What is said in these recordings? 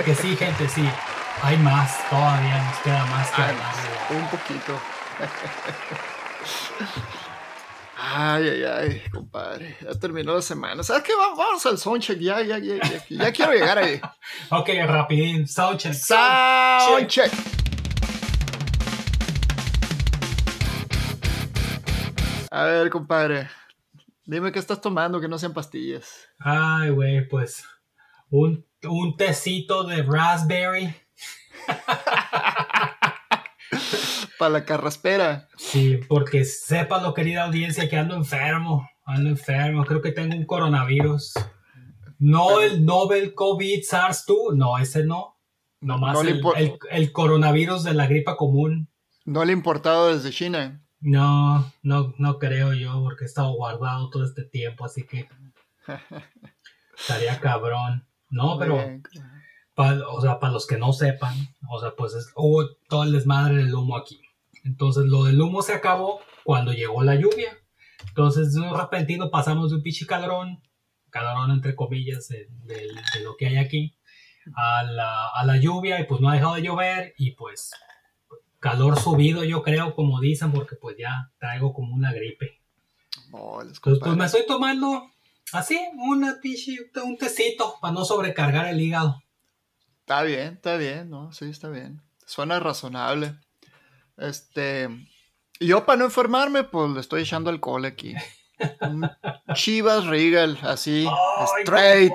Porque sí, gente, sí. Hay más, todavía nos queda más que hablar. Un poquito. Ay, ay, ay, compadre. Ya terminó la semana. ¿Sabes qué? Vamos, vamos al soundcheck. Ya, ya, ya, ya, ya quiero llegar ahí. ok, rapidín. Soundcheck. Soundcheck. A ver, compadre. Dime qué estás tomando que no sean pastillas. Ay, güey, pues un, un tecito de raspberry. Para la carraspera. Sí, porque sepa lo querida audiencia que ando enfermo. Ando enfermo. Creo que tengo un coronavirus. No el Nobel COVID SARS-2. No, ese no. Nomás no el, el, el, coronavirus de la gripa común. ¿No le importado desde China? No, no, no creo yo, porque he estado guardado todo este tiempo, así que estaría cabrón. No, pero, o sea, para los que no sepan, o sea, pues hubo todo el desmadre del humo aquí. Entonces, lo del humo se acabó cuando llegó la lluvia. Entonces, de un repentino pasamos de un pinche calorón, calorón entre comillas, de, de lo que hay aquí, a la, a la lluvia, y pues no ha dejado de llover, y pues calor subido, yo creo, como dicen, porque pues ya traigo como una gripe. Entonces, pues me estoy tomando así, una un tecito para no sobrecargar el hígado. Está bien, está bien, ¿no? Sí, está bien. Suena razonable. Este. Yo para no enfermarme, pues le estoy echando alcohol aquí. Chivas Regal, así, straight,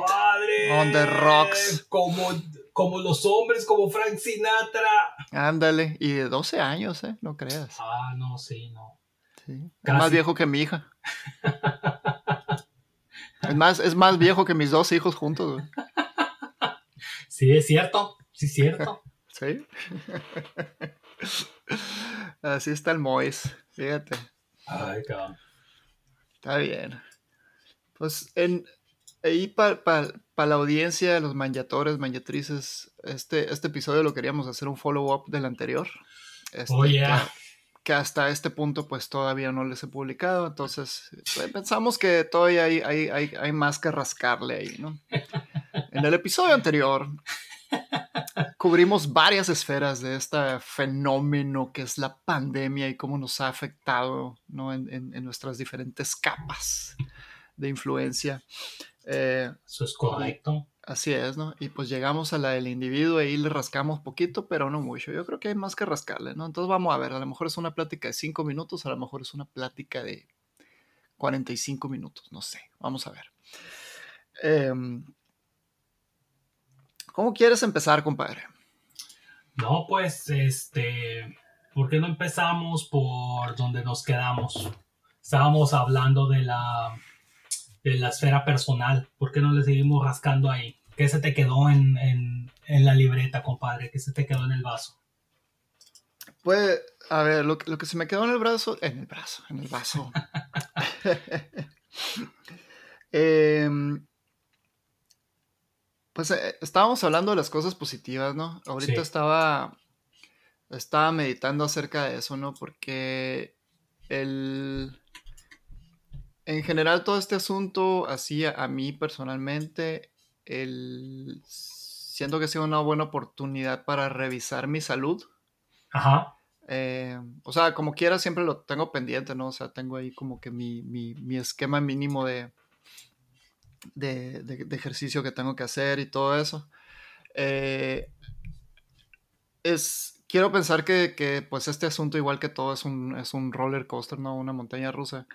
on the rocks. Como como los hombres, como Frank Sinatra. Ándale, y de 12 años, ¿eh? No creas. Ah, no, sí, no. Sí. Es más viejo que mi hija. es, más, es más viejo que mis dos hijos juntos, Sí, es cierto, sí, es cierto. sí. Así está el Mois, fíjate. Ay, cabrón. Está bien. Pues en, ahí para la audiencia, los manjatores, manjatrices, este, este episodio lo queríamos hacer un follow-up del anterior. Este, oh, yeah. Que, hasta este punto pues todavía no les he publicado, entonces pues, pensamos que todavía hay, hay, hay, hay más que rascarle ahí, ¿no? En el episodio anterior cubrimos varias esferas de este fenómeno que es la pandemia y cómo nos ha afectado ¿no? en, en nuestras diferentes capas de influencia. Eh, Eso es correcto. Así es, ¿no? Y pues llegamos a la del individuo y le rascamos poquito, pero no mucho. Yo creo que hay más que rascarle, ¿no? Entonces vamos a ver, a lo mejor es una plática de 5 minutos, a lo mejor es una plática de 45 minutos, no sé. Vamos a ver. Em, ¿Cómo quieres empezar, compadre? No, pues, este, ¿por qué no empezamos por donde nos quedamos? Estábamos hablando de la de la esfera personal. ¿Por qué no le seguimos rascando ahí? ¿Qué se te quedó en, la libreta, compadre? ¿Qué se te quedó en el vaso? Pues, a ver, lo, que se me quedó en el brazo, en el brazo, en el vaso. Em, pues eh, estábamos hablando de las cosas positivas, ¿no? Ahorita estaba, estaba meditando acerca de eso, ¿no? Porque el, en general todo este asunto, así a, mí personalmente, el, siento que ha sido una buena oportunidad para revisar mi salud. Ajá. Eh, o sea, como quiera, siempre lo tengo pendiente, ¿no? O sea, tengo ahí como que mi, esquema mínimo de, de, ejercicio que tengo que hacer y todo eso. Eh, es, quiero pensar que, pues este asunto, igual que todo, es un, es un roller coaster, ¿no? Una montaña rusa.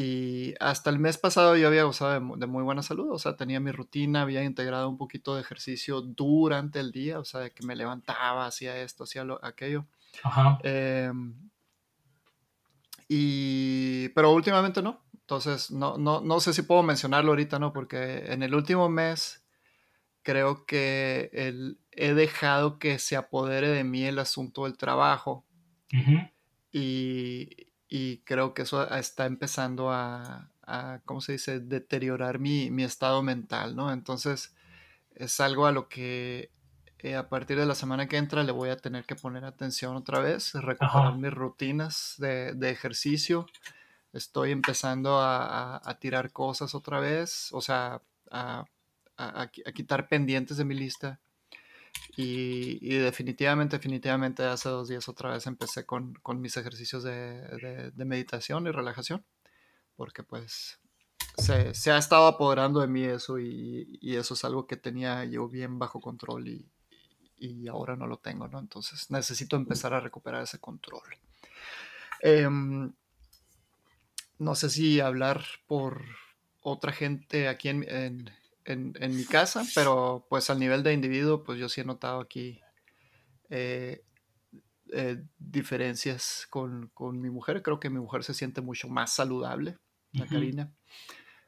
Y hasta el mes pasado yo había gozado de, muy buena salud, o sea, tenía mi rutina, había integrado un poquito de ejercicio durante el día, o sea, de que me levantaba, hacía esto, hacía lo, aquello. Ajá. Em, y, pero últimamente no, entonces no, no, no sé si puedo mencionarlo ahorita, ¿no? Porque en el último mes creo que el, he dejado que se apodere de mí el asunto del trabajo. Y, y creo que eso está empezando a, ¿cómo se dice?, deteriorar mi, estado mental, ¿no? Entonces, es algo a lo que eh, a partir de la semana que entra le voy a tener que poner atención otra vez, recuperar mis rutinas de, ejercicio. Estoy empezando a, tirar cosas otra vez, o sea, a, quitar pendientes de mi lista. Y, definitivamente, definitivamente hace dos días otra vez empecé con, mis ejercicios de, meditación y relajación, porque pues se, ha estado apoderando de mí eso y, eso es algo que tenía yo bien bajo control y, y ahora no lo tengo, ¿no? Entonces necesito empezar a recuperar ese control. Em, no sé si hablar por otra gente aquí en, mi casa, pero pues al nivel de individuo, pues yo sí he notado aquí eh, eh, diferencias con, mi mujer. Creo que mi mujer se siente mucho más saludable, la Karina.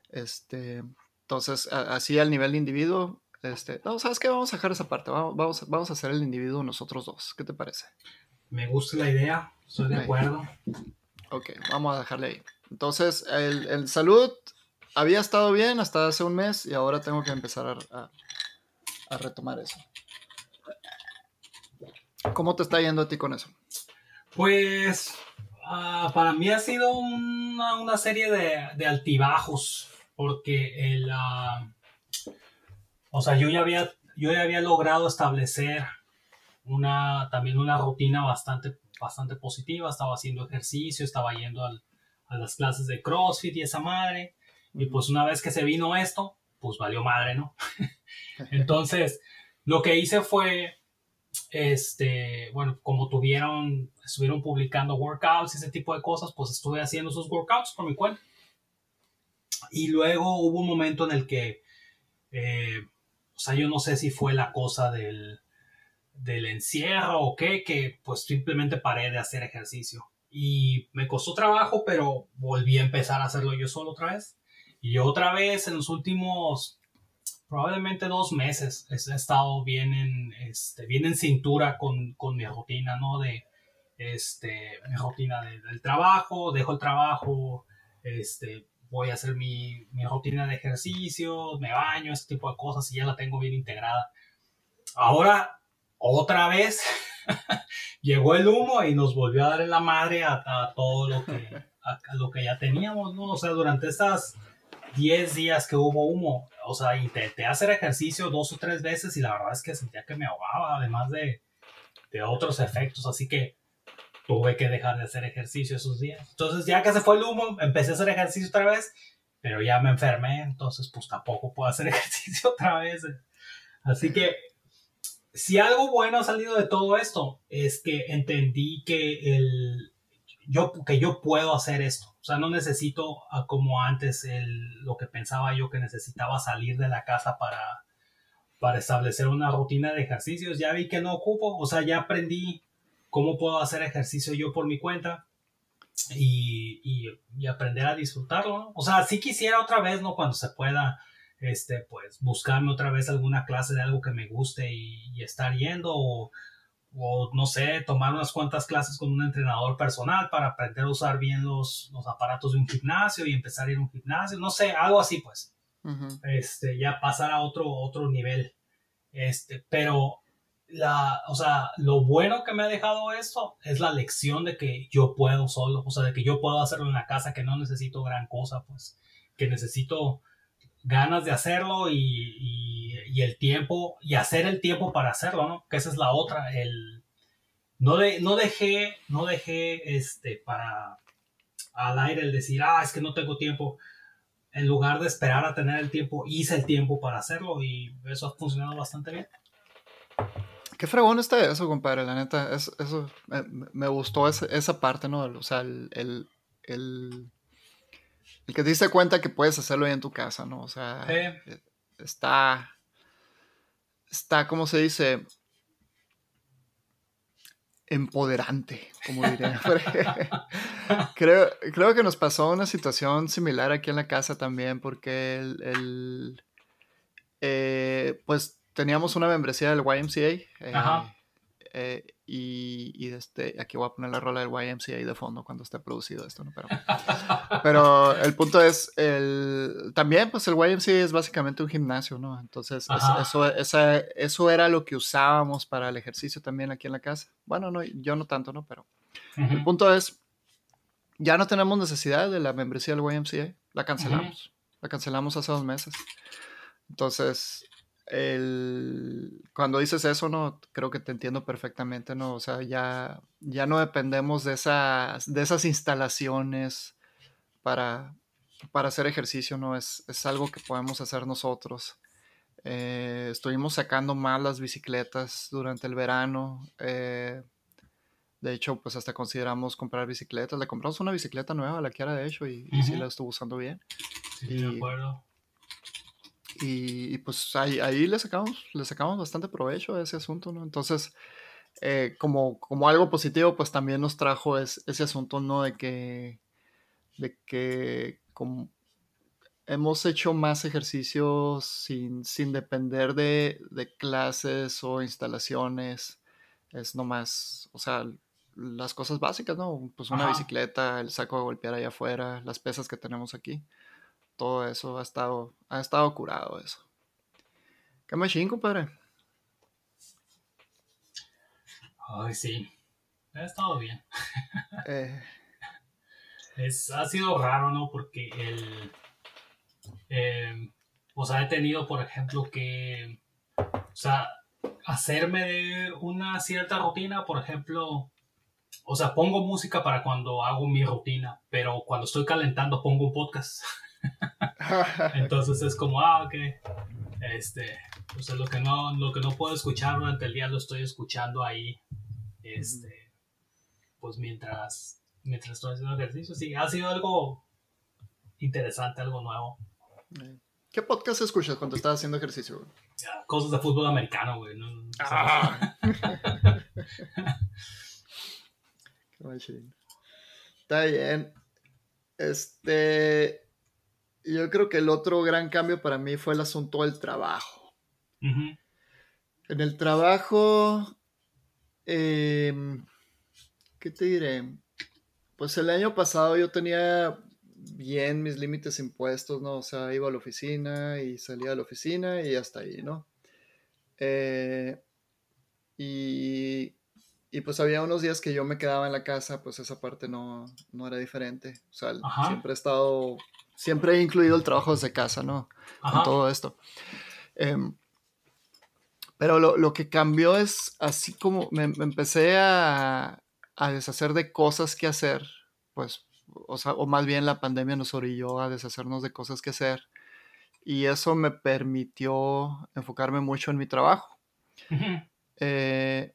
Este, entonces, así al nivel de individuo, este, no, ¿sabes qué? Vamos a dejar esa parte. Vamos, vamos, a hacer el individuo nosotros dos. ¿Qué te parece? Me gusta la idea. Estoy de acuerdo. Ok, vamos a dejarle ahí. Entonces, el, salud había estado bien hasta hace un mes y ahora tengo que empezar a, retomar eso. ¿Cómo te está yendo a ti con eso? Pues ah, para mí ha sido una, serie de, altibajos porque el, ah, o sea, yo ya había, yo ya había logrado establecer una, también una rutina bastante, bastante positiva. Estaba haciendo ejercicio, estaba yendo a las clases de CrossFit y esa madre. Y pues una vez que se vino esto, pues valió madre, ¿no? Entonces, lo que hice fue, este, bueno, como tuvieron, estuvieron publicando workouts y ese tipo de cosas, pues estuve haciendo esos workouts por mi cuenta. Y luego hubo un momento en el que eh, o sea, yo no sé si fue la cosa del, del encierro o qué, que pues simplemente paré de hacer ejercicio. Y me costó trabajo, pero volví a empezar a hacerlo yo solo otra vez. Y otra vez en los últimos probablemente dos meses he estado bien en, este, bien en cintura con, con mi rutina, ¿no? De este, mi rutina del trabajo, dejo el trabajo, este, voy a hacer mi, rutina de ejercicio, me baño, ese tipo de cosas y ya la tengo bien integrada. Ahora, otra vez, llegó el humo y nos volvió a dar la madre a, todo lo que, lo que ya teníamos, ¿no? O sea, durante estas 10 días que hubo humo, o sea, intenté hacer ejercicio dos o tres veces y la verdad es que sentía que me ahogaba, además de, de otros efectos, así que tuve que dejar de hacer ejercicio esos días. Entonces, ya que se fue el humo, empecé a hacer ejercicio otra vez, pero ya me enfermé, entonces pues tampoco puedo hacer ejercicio otra vez. Así que, si algo bueno ha salido de todo esto, es que entendí que el, yo, que yo puedo hacer esto. O sea, no necesito como antes el, lo que pensaba yo que necesitaba salir de la casa para, para establecer una rutina de ejercicios. Ya vi que no ocupo, o sea, ya aprendí cómo puedo hacer ejercicio yo por mi cuenta y, y, aprender a disfrutarlo. O sea, si quisiera otra vez, ¿no? Cuando se pueda, este, pues, buscarme otra vez alguna clase de algo que me guste y, estar yendo o, o, no sé, tomar unas cuantas clases con un entrenador personal para aprender a usar bien los, los aparatos de un gimnasio y empezar a ir a un gimnasio, no sé, algo así, pues. Este, ya pasar a otro, otro nivel. Este, pero la, o sea, lo bueno que me ha dejado esto es la lección de que yo puedo solo, o sea, de que yo puedo hacerlo en la casa, que no necesito gran cosa, pues, que necesito ganas de hacerlo y, y, el tiempo, y hacer el tiempo para hacerlo, ¿no? Que esa es la otra, el, no, de, no dejé, no dejé, este, para, al aire el decir, ah, es que no tengo tiempo, en lugar de esperar a tener el tiempo, hice el tiempo para hacerlo y eso ha funcionado bastante bien. Qué fregón está eso, compadre, la neta. eso me, gustó esa, parte, ¿no? O sea, el, el, que te diste cuenta que puedes hacerlo ahí en tu casa, ¿no? O sea, eh, está, está, ¿cómo se dice? Empoderante, como diría. creo, creo que nos pasó una situación similar aquí en la casa también, porque el, eh, pues teníamos una membresía del YMCA. Eh, eh, y, este, aquí voy a poner la rola del YMCA ahí de fondo cuando esté producido esto, ¿no? Pero, pero el punto es, el, también pues el YMCA es básicamente un gimnasio, ¿no? Entonces eso, esa, eso era lo que usábamos para el ejercicio también aquí en la casa. Bueno, no, yo no tanto, ¿no? Pero el punto es, ya no tenemos necesidad de la membresía del YMCA, la cancelamos, la cancelamos hace dos meses. Entonces, el, cuando dices eso, no, creo que te entiendo perfectamente, ¿no? O sea, ya, ya no dependemos de esas, de esas instalaciones para, para hacer ejercicio, ¿no? Es, es algo que podemos hacer nosotros. Eh, estuvimos sacando más las bicicletas durante el verano. Eh, de hecho, pues hasta consideramos comprar bicicletas. Le compramos una bicicleta nueva, la que era de hecho, y, sí la estuvo usando bien. Sí, de acuerdo. Y, pues ahí, ahí, le, sacamos, le sacamos bastante provecho a ese asunto, ¿no? Entonces, eh, como, como algo positivo, pues también nos trajo ese asunto, ¿no? De que, de que como hemos hecho más ejercicios sin, sin depender de, de, clases o instalaciones. Es nomás, o sea, las cosas básicas, ¿no? Pues una bicicleta, el saco de golpear allá afuera, las pesas que tenemos aquí todo eso ha estado, ha estado curado eso. ¿Qué machín, compadre? Ay, sí. Ha estado bien. Eh. Es, ha sido raro, ¿no? Porque el. Eh, o sea, he tenido, por ejemplo, que. O sea, hacerme de una cierta rutina, por ejemplo. O sea, pongo música para cuando hago mi rutina, pero cuando estoy calentando pongo un podcast. Entonces es como, ah, ok. Este, o sea, lo que no, lo que no puedo escuchar durante el día lo estoy escuchando ahí. Este, pues mientras, mientras estoy haciendo ejercicio. Sí, ha sido algo interesante, algo nuevo. ¿Qué podcast escuchas cuando estás haciendo ejercicio? Cosas de fútbol americano, güey. ah. Está bien. Este yo creo que el otro gran cambio para mí fue el asunto del trabajo. En el trabajo, em, ¿qué te diré? Pues el año pasado yo tenía bien mis límites impuestos, ¿no? O sea, iba a la oficina y salía de la oficina y hasta ahí, ¿no? Eh, y, y, pues había unos días que yo me quedaba en la casa, pues esa parte no, no era diferente. O sea, siempre he estado siempre he incluido el trabajo desde casa, ¿no? Con todo esto. Em, pero lo, que cambió es así como me, empecé a, deshacer de cosas que hacer, pues, o, sea, o más bien la pandemia nos orilló a deshacernos de cosas que hacer. Y eso me permitió enfocarme mucho en mi trabajo. Eh,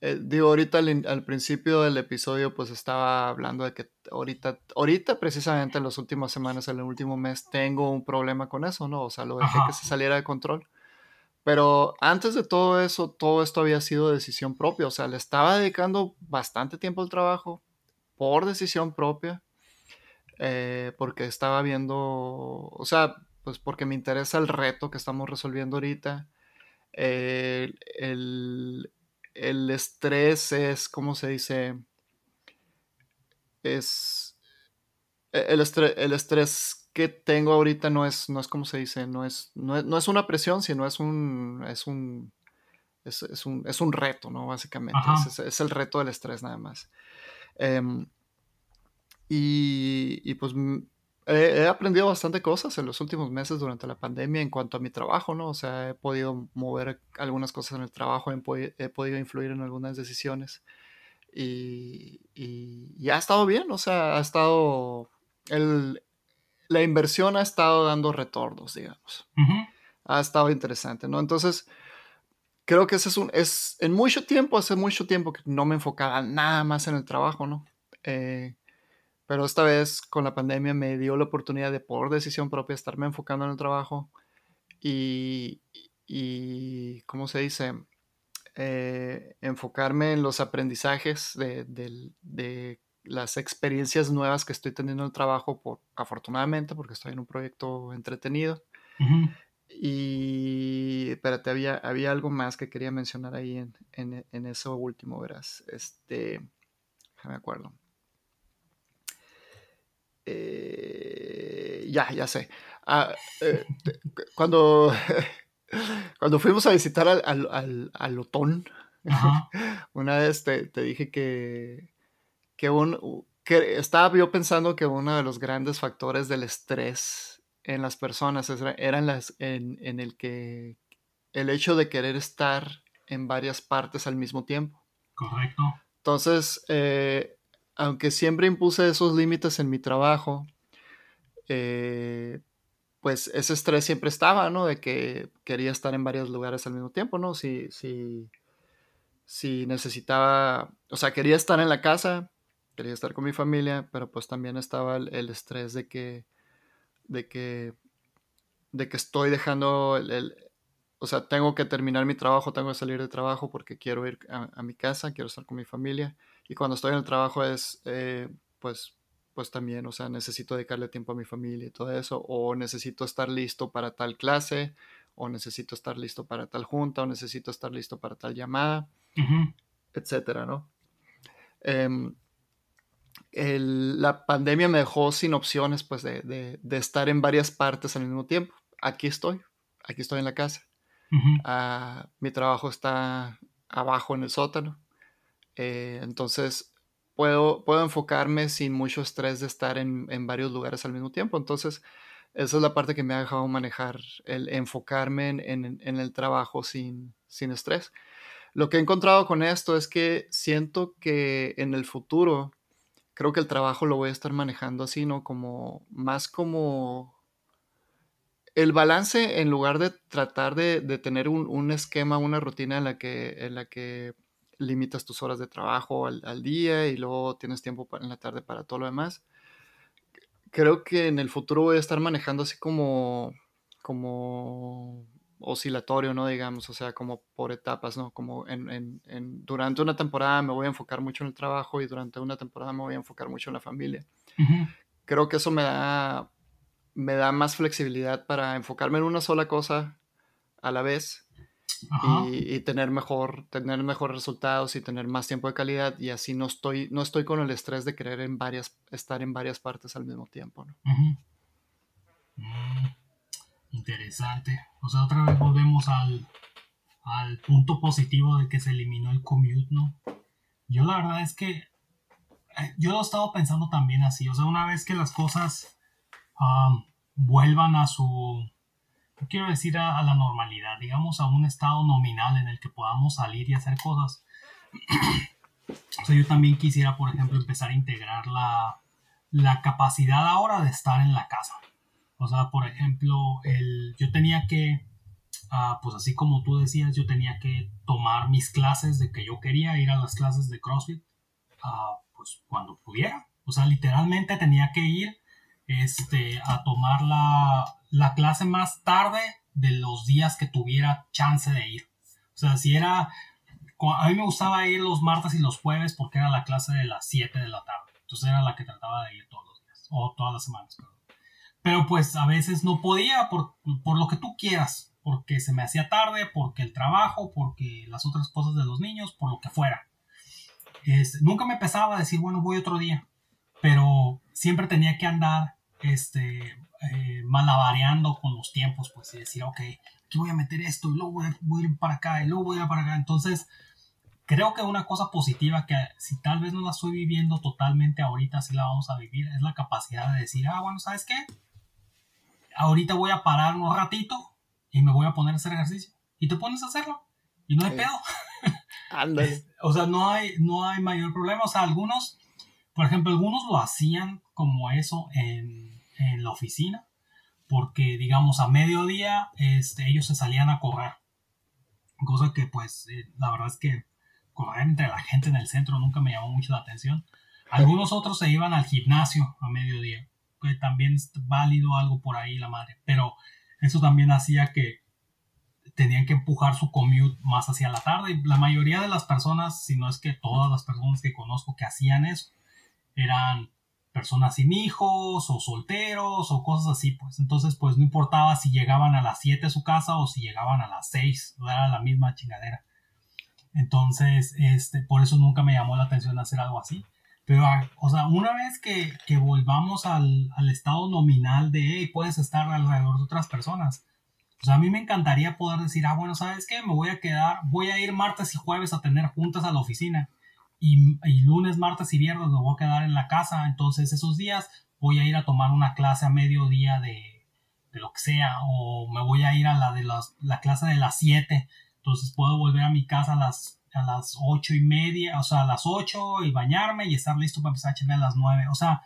digo, ahorita al, principio del episodio pues estaba hablando de que ahorita, ahorita precisamente en las últimas semanas, en el último mes, tengo un problema con eso, ¿no? O sea, lo dejé que se saliera de control. Pero antes de todo eso, todo esto había sido decisión propia, o sea, le estaba dedicando bastante tiempo al trabajo por decisión propia, eh, porque estaba viendo, o sea, pues porque me interesa el reto que estamos resolviendo ahorita. el, el estrés es, ¿cómo se dice? Es... E, el estrés, el estrés que tengo ahorita no es, no es como se dice, no es, no es, una presión, sino es un, es un, es, un, es un reto, ¿no? Básicamente, es, el reto del estrés nada más. Em, y, y, pues he, aprendido bastante cosas en los últimos meses durante la pandemia en cuanto a mi trabajo, ¿no? O sea, he podido mover algunas cosas en el trabajo, he, podido influir en algunas decisiones. Y, y, ha estado bien, o sea, ha estado... El, la inversión ha estado dando retornos, digamos. Ha estado interesante, ¿no? Entonces, creo que ese es un... Es, en mucho tiempo, hace mucho tiempo que no me enfocaba nada más en el trabajo, ¿no? Eh, pero esta vez con la pandemia me dio la oportunidad de por decisión propia estarme enfocando en el trabajo y, y ¿cómo se dice? Eh, enfocarme en los aprendizajes de, de, las experiencias nuevas que estoy teniendo en el trabajo, por, afortunadamente, porque estoy en un proyecto entretenido. Y espérate, había, había algo más que quería mencionar ahí en, en, eso último, verás. Este, me acuerdo. Eh, ya, ya sé. Ah, eh, cuando, cuando fuimos a visitar al, al, al, Otón, una vez te, te dije que, que, un, que estaba yo pensando que uno de los grandes factores del estrés en las personas, eran las en, en, el que el hecho de querer estar en varias partes al mismo tiempo. Correcto. Entonces, eh, aunque siempre impuse esos límites en mi trabajo, eh, pues ese estrés siempre estaba, ¿no? De que quería estar en varios lugares al mismo tiempo, ¿no? Si, si, si necesitaba, o sea, quería estar en la casa, quería estar con mi familia, pero pues también estaba el estrés de que de que, de que estoy dejando el, o sea, tengo que terminar mi trabajo, tengo que salir de trabajo porque quiero ir a, mi casa, quiero estar con mi familia. Y cuando estoy en el trabajo es, eh, pues, pues también, o sea, necesito dedicarle tiempo a mi familia y todo eso, o necesito estar listo para tal clase, o necesito estar listo para tal junta, o necesito estar listo para tal llamada, etcétera, ¿no? Em, la pandemia me dejó sin opciones pues de, estar en varias partes al mismo tiempo. Aquí estoy, aquí estoy en la casa. Ah, mi trabajo está abajo en el sótano. Eh, entonces puedo, puedo enfocarme sin mucho estrés de estar en, varios lugares al mismo tiempo. Entonces esa es la parte que me ha dejado manejar, el enfocarme en, el trabajo sin, sin estrés. Lo que he encontrado con esto es que siento que en el futuro creo que el trabajo lo voy a estar manejando así, ¿no? Como más como el balance en lugar de tratar de, tener un, esquema, una rutina en la que, en la que limitas tus horas de trabajo al, día y luego tienes tiempo en la tarde para todo lo demás. Creo que en el futuro voy a estar manejando así como, como oscilatorio, ¿no? Digamos, o sea, como por etapas, ¿no? Como en, en, en, durante una temporada me voy a enfocar mucho en el trabajo y durante una temporada me voy a enfocar mucho en la familia. Creo que eso me da, me da más flexibilidad para enfocarme en una sola cosa a la vez y, y, tener mejor, tener mejores resultados y tener más tiempo de calidad y así no estoy, no estoy con el estrés de querer en varias, estar en varias partes al mismo tiempo, ¿no? Interesante. O sea, otra vez volvemos al, al punto positivo de que se eliminó el commute, ¿no? Yo la verdad es que eh, yo lo he estado pensando también así. O sea, una vez que las cosas vuelvan a su, no quiero decir a, la normalidad, digamos a un estado nominal en el que podamos salir y hacer cosas. o sea, yo también quisiera, por ejemplo, empezar a integrar la, la capacidad ahora de estar en la casa. O sea, por ejemplo, el, yo tenía que, ah, pues así como tú decías, yo tenía que tomar mis clases de que yo quería ir a las clases de CrossFit, ah, pues cuando pudiera. O sea, literalmente tenía que ir este, a tomar la, la clase más tarde de los días que tuviera chance de ir. O sea, si era... A mí me gustaba ir los martes y los jueves porque era la clase de las 7 de la tarde. Entonces era la que trataba de ir todos los días. O todas las semanas, perdón. Pero pues a veces no podía por, lo que tú quieras, porque se me hacía tarde, porque el trabajo, porque las otras cosas de los niños, por lo que fuera. nunca me pesaba decir, bueno, voy otro día, pero siempre tenía que andar este, eh, malabareando con los tiempos, pues, y decir, ok, aquí voy a meter esto, y luego voy a, voy a ir para acá, y luego voy a ir para acá. Entonces, creo que una cosa positiva que si tal vez no la estoy viviendo totalmente ahorita, sí la vamos a vivir, es la capacidad de decir, ah, bueno, ¿sabes qué? ahorita voy a parar un ratito y me voy a poner a hacer ejercicio. Y te pones a hacerlo. Y no hay pedo. Ándale. o sea, no hay, no hay mayor problema. O sea, algunos, por ejemplo, algunos lo hacían como eso en, en la oficina. Porque, digamos, a mediodía este, ellos se salían a correr. Cosa que, pues, eh, la verdad es que correr entre la gente en el centro nunca me llamó mucho la atención. Algunos otros se iban al gimnasio a mediodía que también es válido algo por ahí la madre, pero eso también hacía que tenían que empujar su commute más hacia la tarde. La mayoría de las personas, si no es que todas las personas que conozco que hacían eso, eran personas sin hijos o solteros o cosas así, pues. Entonces, pues no importaba si llegaban a las 7 a su casa o si llegaban a las 6, era la misma chingadera. Entonces, este, por eso nunca me llamó la atención hacer algo así. Pero, ah, o sea, una vez que, que volvamos al, al, estado nominal de, hey, puedes estar alrededor de otras personas. Sea, a mí me encantaría poder decir, ah, bueno, ¿sabes qué? Me voy a quedar, voy a ir martes y jueves a tener juntas a la oficina y, lunes, martes y viernes me voy a quedar en la casa. Entonces esos días voy a ir a tomar una clase a mediodía de, de lo que sea o me voy a ir a la de la clase de las 7. Entonces puedo volver a mi casa a las, a las 8 y media, o sea, a las 8 y bañarme y estar listo para empezar a echarme a las 9. O sea,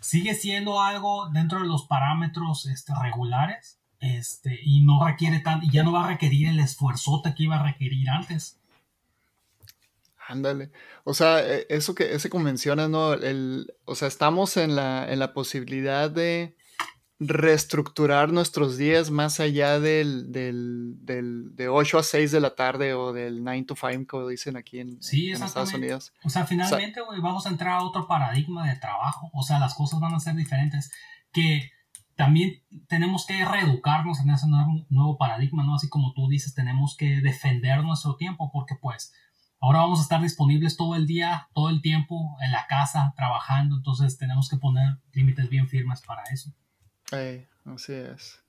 sigue siendo algo dentro de los parámetros este, regulares este, y no requiere tan, y ya no va a requerir el esfuerzote que iba a requerir antes. Ándale. O sea, e, eso que, ese que mencionas, ¿no? El, o sea, estamos en la, en la posibilidad de reestructurar nuestros días más allá del, del, del, de 8 a 6 de la tarde o del 9 to 5, como dicen aquí en, Estados Unidos. O sea, finalmente, güey, vamos a entrar a otro paradigma de trabajo. O sea, las cosas van a ser diferentes. Que también tenemos que reeducarnos en ese nuevo, nuevo paradigma, ¿no? Así como tú dices, tenemos que defender nuestro tiempo porque, pues, Ahora vamos a estar disponibles todo el día, todo el tiempo, en la casa, trabajando, entonces tenemos que poner límites bien firmes para eso. así es.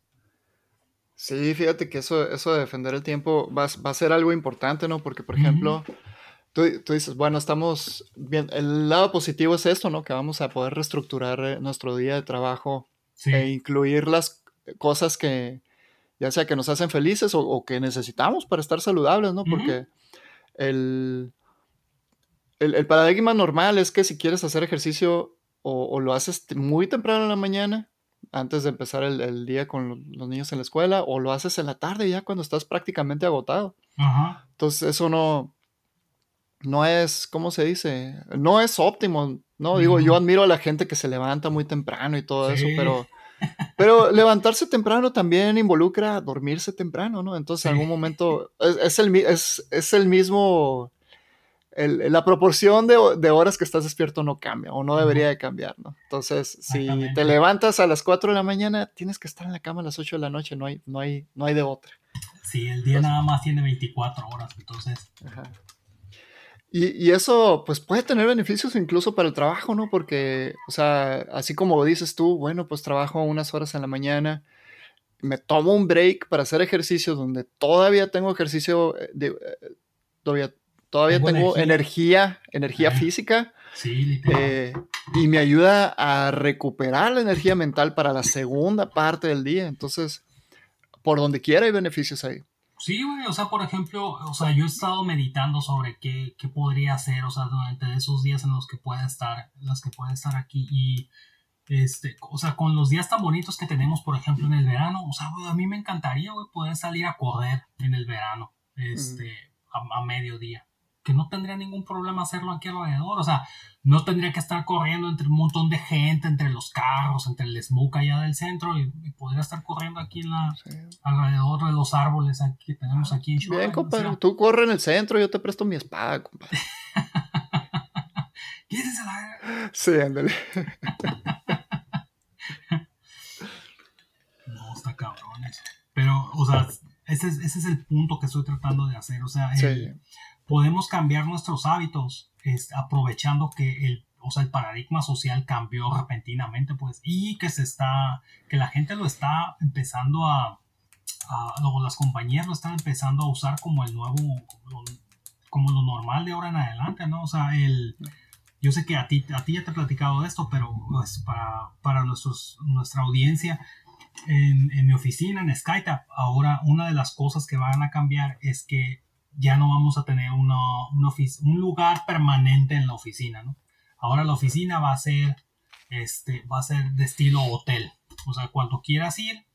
Sí, fíjate que eso, eso de defender el tiempo va, a ser algo importante, ¿no? Porque, por ejemplo, tú, dices, bueno, estamos bien, el lado positivo es esto, ¿no? Que vamos a poder reestructurar eh, nuestro día de trabajo e incluir las cosas que, ya sea que nos hacen felices o, que necesitamos para estar saludables, ¿no? Porque el, el, paradigma normal es que si quieres hacer ejercicio o, lo haces muy temprano en la mañana, antes de empezar el, día con los niños en la escuela, o lo haces en la tarde ya cuando estás prácticamente agotado. Entonces eso no, no es, ¿cómo se dice? No es óptimo, ¿no? Digo, yo admiro a la gente que se levanta muy temprano y todo eso, pero pero levantarse temprano también involucra dormirse temprano, ¿no? Entonces, en algún momento es, el, es, es, el mismo, la proporción de, de, horas que estás despierto no cambia o no debería de cambiar, ¿no? Entonces, si te levantas a las 4 de la mañana, tienes que estar en la cama a las 8 de la noche, no hay, no hay, no hay de otra. Sí, el día nada más tiene 24 horas, entonces. Ajá. Y, eso, pues puede tener beneficios incluso para el trabajo, ¿no? Porque, o sea, así como dices tú, bueno, pues trabajo unas horas en la mañana, me tomo un break para hacer ejercicio donde todavía tengo ejercicio, eh, de, eh, todavía, todavía tengo, energía, energía, física. Sí, eh, y me ayuda a recuperar la energía mental para la segunda parte del día. Entonces, por donde quiera hay beneficios ahí. Sí, güey, o sea, por ejemplo, o sea, yo he estado meditando sobre qué, qué podría hacer, o sea, durante esos días en los que pueda estar, los que pueda estar aquí y, este, o sea, con los días tan bonitos que tenemos, por ejemplo, en el verano, o sea, a mí me encantaría, güey, poder salir a correr en el verano, este, a mediodía que no tendría ningún problema hacerlo aquí alrededor. O sea, no tendría que estar corriendo entre un montón de gente, entre los carros, entre el smoke allá del centro y, podría estar corriendo aquí en la, alrededor de los árboles que tenemos aquí en Bien, compadre, tú corre en el centro, yo te presto mi espada, compadre. ¿Quieres la... Sí, ándale. no, está cabrón eso. Pero, o sea, ese es, ese es el punto que estoy tratando de hacer. O sea, podemos cambiar nuestros hábitos aprovechando que el, o sea, el paradigma social cambió repentinamente, pues, y que se está, que la gente lo está empezando a, a las compañías lo están empezando a usar como el nuevo, como lo, normal de ahora en adelante, ¿no? O sea, el, yo sé que a ti, a ti ya te he platicado de esto, pero pues, para, para nuestros, nuestra audiencia, en, en mi oficina, en Skytap, ahora una de las cosas que van a cambiar es que ya no vamos a tener un lugar permanente en la oficina, ¿no? Ahora la oficina va a ser, este, va a ser de estilo hotel. O sea, cuando quieras ir,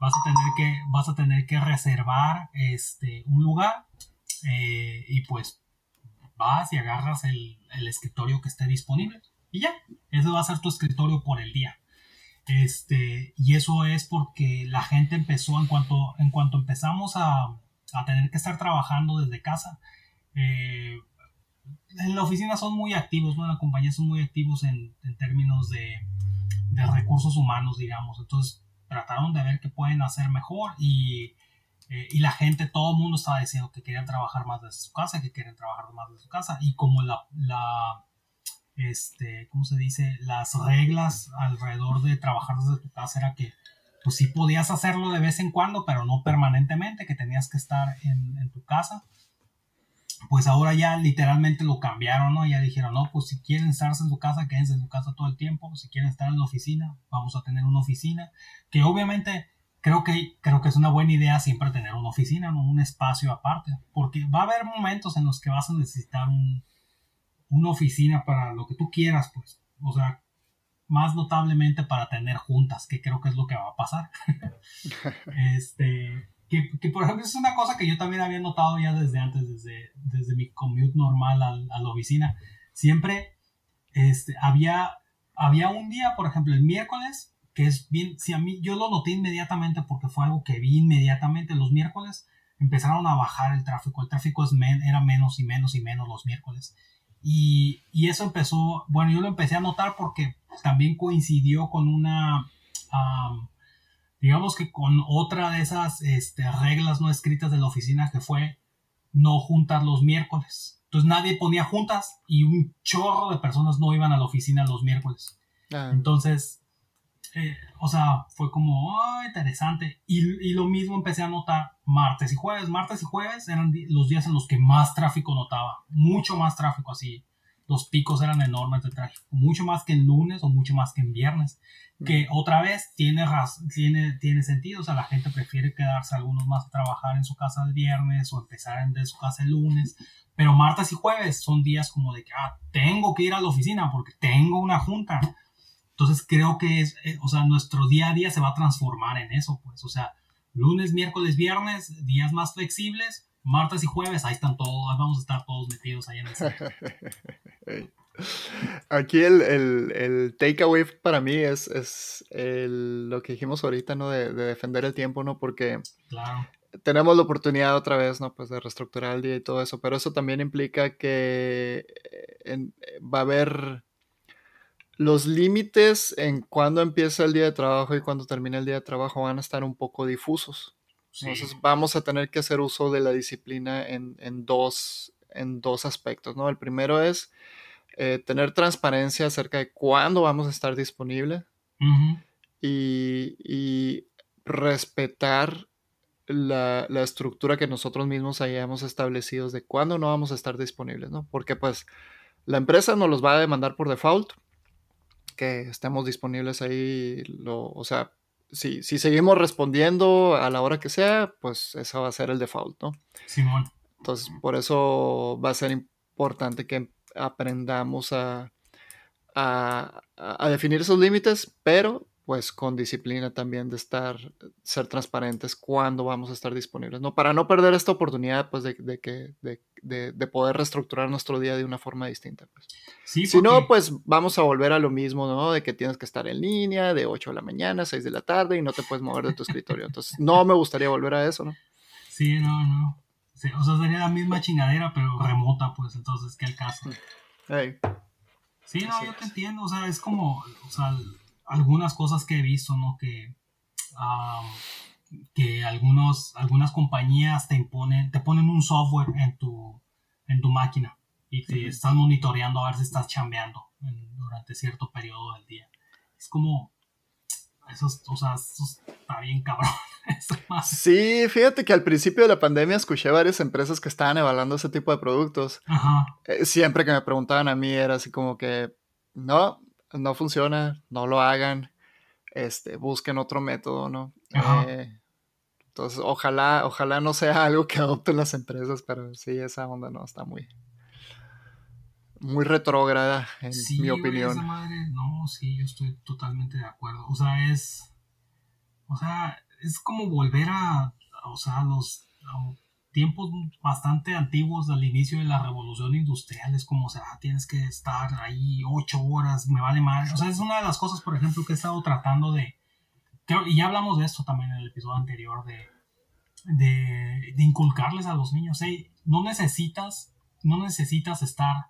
vas a tener que, vas a tener que reservar este, un lugar eh, y pues vas y agarras el, el, escritorio que esté disponible y ya, ese va a ser tu escritorio por el día. Este, y eso es porque la gente empezó en cuanto, en cuanto empezamos a, a tener que estar trabajando desde casa, eh, en la oficina son muy activos, ¿no? En la compañía son muy activos en, en términos de, de, recursos humanos, digamos. Entonces trataron de ver qué pueden hacer mejor y, eh, y la gente, todo el mundo estaba diciendo que querían trabajar más desde su casa, que querían trabajar más desde su casa. Y como la, la este, ¿cómo se dice? Las reglas alrededor de trabajar desde tu casa era que pues sí podías hacerlo de vez en cuando, pero no permanentemente, que tenías que estar en, en tu casa pues ahora ya literalmente lo cambiaron, ¿no? Ya dijeron, no, pues si quieren estarse en su casa, quédense en su casa todo el tiempo. Si quieren estar en la oficina, vamos a tener una oficina. Que obviamente creo que, creo que es una buena idea siempre tener una oficina, ¿no? Un espacio aparte. Porque va a haber momentos en los que vas a necesitar un, una oficina para lo que tú quieras, pues. O sea, más notablemente para tener juntas, que creo que es lo que va a pasar. este que, por ejemplo es una cosa que yo también había notado ya desde antes, desde, desde mi commute normal a, la oficina. Siempre este, había, había un día, por ejemplo, el miércoles, que es bien, si a mí, yo lo noté inmediatamente porque fue algo que vi inmediatamente. Los miércoles empezaron a bajar el tráfico, el tráfico es era menos y menos y menos los miércoles. Y, y, eso empezó, bueno, yo lo empecé a notar porque también coincidió con una digamos que con otra de esas este, reglas no escritas de la oficina que fue no juntar los miércoles. Entonces nadie ponía juntas y un chorro de personas no iban a la oficina los miércoles. Ah. Entonces, eh, o sea, fue como interesante. Y, y, lo mismo empecé a notar martes y jueves. Martes y jueves eran los días en los que más tráfico notaba. Mucho más tráfico así los picos eran enormes de tráfico, mucho más que en lunes o mucho más que en viernes, que otra vez tiene, tiene, tiene sentido, o sea, la gente prefiere quedarse algunos más a trabajar en su casa el viernes o empezar en su casa el lunes, pero martes y jueves son días como de que, ah, tengo que ir a la oficina porque tengo una junta. Entonces creo que es, eh, o sea, nuestro día a día se va a transformar en eso, pues, o sea, lunes, miércoles, viernes, días más flexibles, martes y jueves, ahí están todos, vamos a estar todos metidos ahí en el Aquí el, el, el, takeaway para mí es, es lo que dijimos ahorita, ¿no? De, defender el tiempo, ¿no? Porque tenemos la oportunidad otra vez, ¿no? Pues de reestructurar el día y todo eso, pero eso también implica que eh, va a haber los límites en cuándo empieza el día de trabajo y cuándo termina el día de trabajo van a estar un poco difusos. Entonces vamos a tener que hacer uso de la disciplina en, dos, en dos aspectos, ¿no? El primero es eh, tener transparencia acerca de cuándo vamos a estar disponibles y, respetar la, estructura que nosotros mismos hayamos establecido de cuándo no vamos a estar disponibles, ¿no? Porque pues la empresa nos los va a demandar por default, que estemos disponibles ahí, lo, o sea, si, si seguimos respondiendo a la hora que sea, pues eso va a ser el default, ¿no? Simón. Entonces, por eso va a ser importante que aprendamos a, a, a definir esos límites, pero pues con disciplina también de estar, ser transparentes cuando vamos a estar disponibles, ¿no? Para no perder esta oportunidad, pues, de, de que, de, de, poder reestructurar nuestro día de una forma distinta, pues. si no, pues vamos a volver a lo mismo, ¿no? De que tienes que estar en línea de 8 de la mañana, 6 de la tarde y no te puedes mover de tu escritorio. Entonces, no me gustaría volver a eso, ¿no? Sí, no, no. o sea, sería la misma chingadera, pero remota, pues, entonces, ¿qué el caso? Sí, no, yo te entiendo, o sea, es como, o sea, algunas cosas que he visto, ¿no? Que, que algunos, algunas compañías te imponen, te ponen un software en tu, en tu máquina y te están monitoreando a ver si estás chambeando durante cierto periodo del día. Es como, eso, o sea, eso está bien cabrón. Sí, fíjate que al principio de la pandemia escuché varias empresas que estaban evaluando ese tipo de productos. Eh, siempre que me preguntaban a mí era así como que, no, no funciona, no lo hagan, este, busquen otro método, ¿no? Eh, entonces, ojalá, ojalá no sea algo que adopten las empresas, pero sí, esa onda no está muy, muy retrógrada, en mi opinión. no, sí, yo estoy totalmente de acuerdo. O sea, es, o sea, es como volver a, o sea, los, tiempos bastante antiguos del inicio de la revolución industrial, es como, o sea, tienes que estar ahí ocho horas, me vale mal. O sea, es una de las cosas, por ejemplo, que he estado tratando de, y ya hablamos de esto también en el episodio anterior, de, de, inculcarles a los niños, hey, no necesitas no necesitas estar,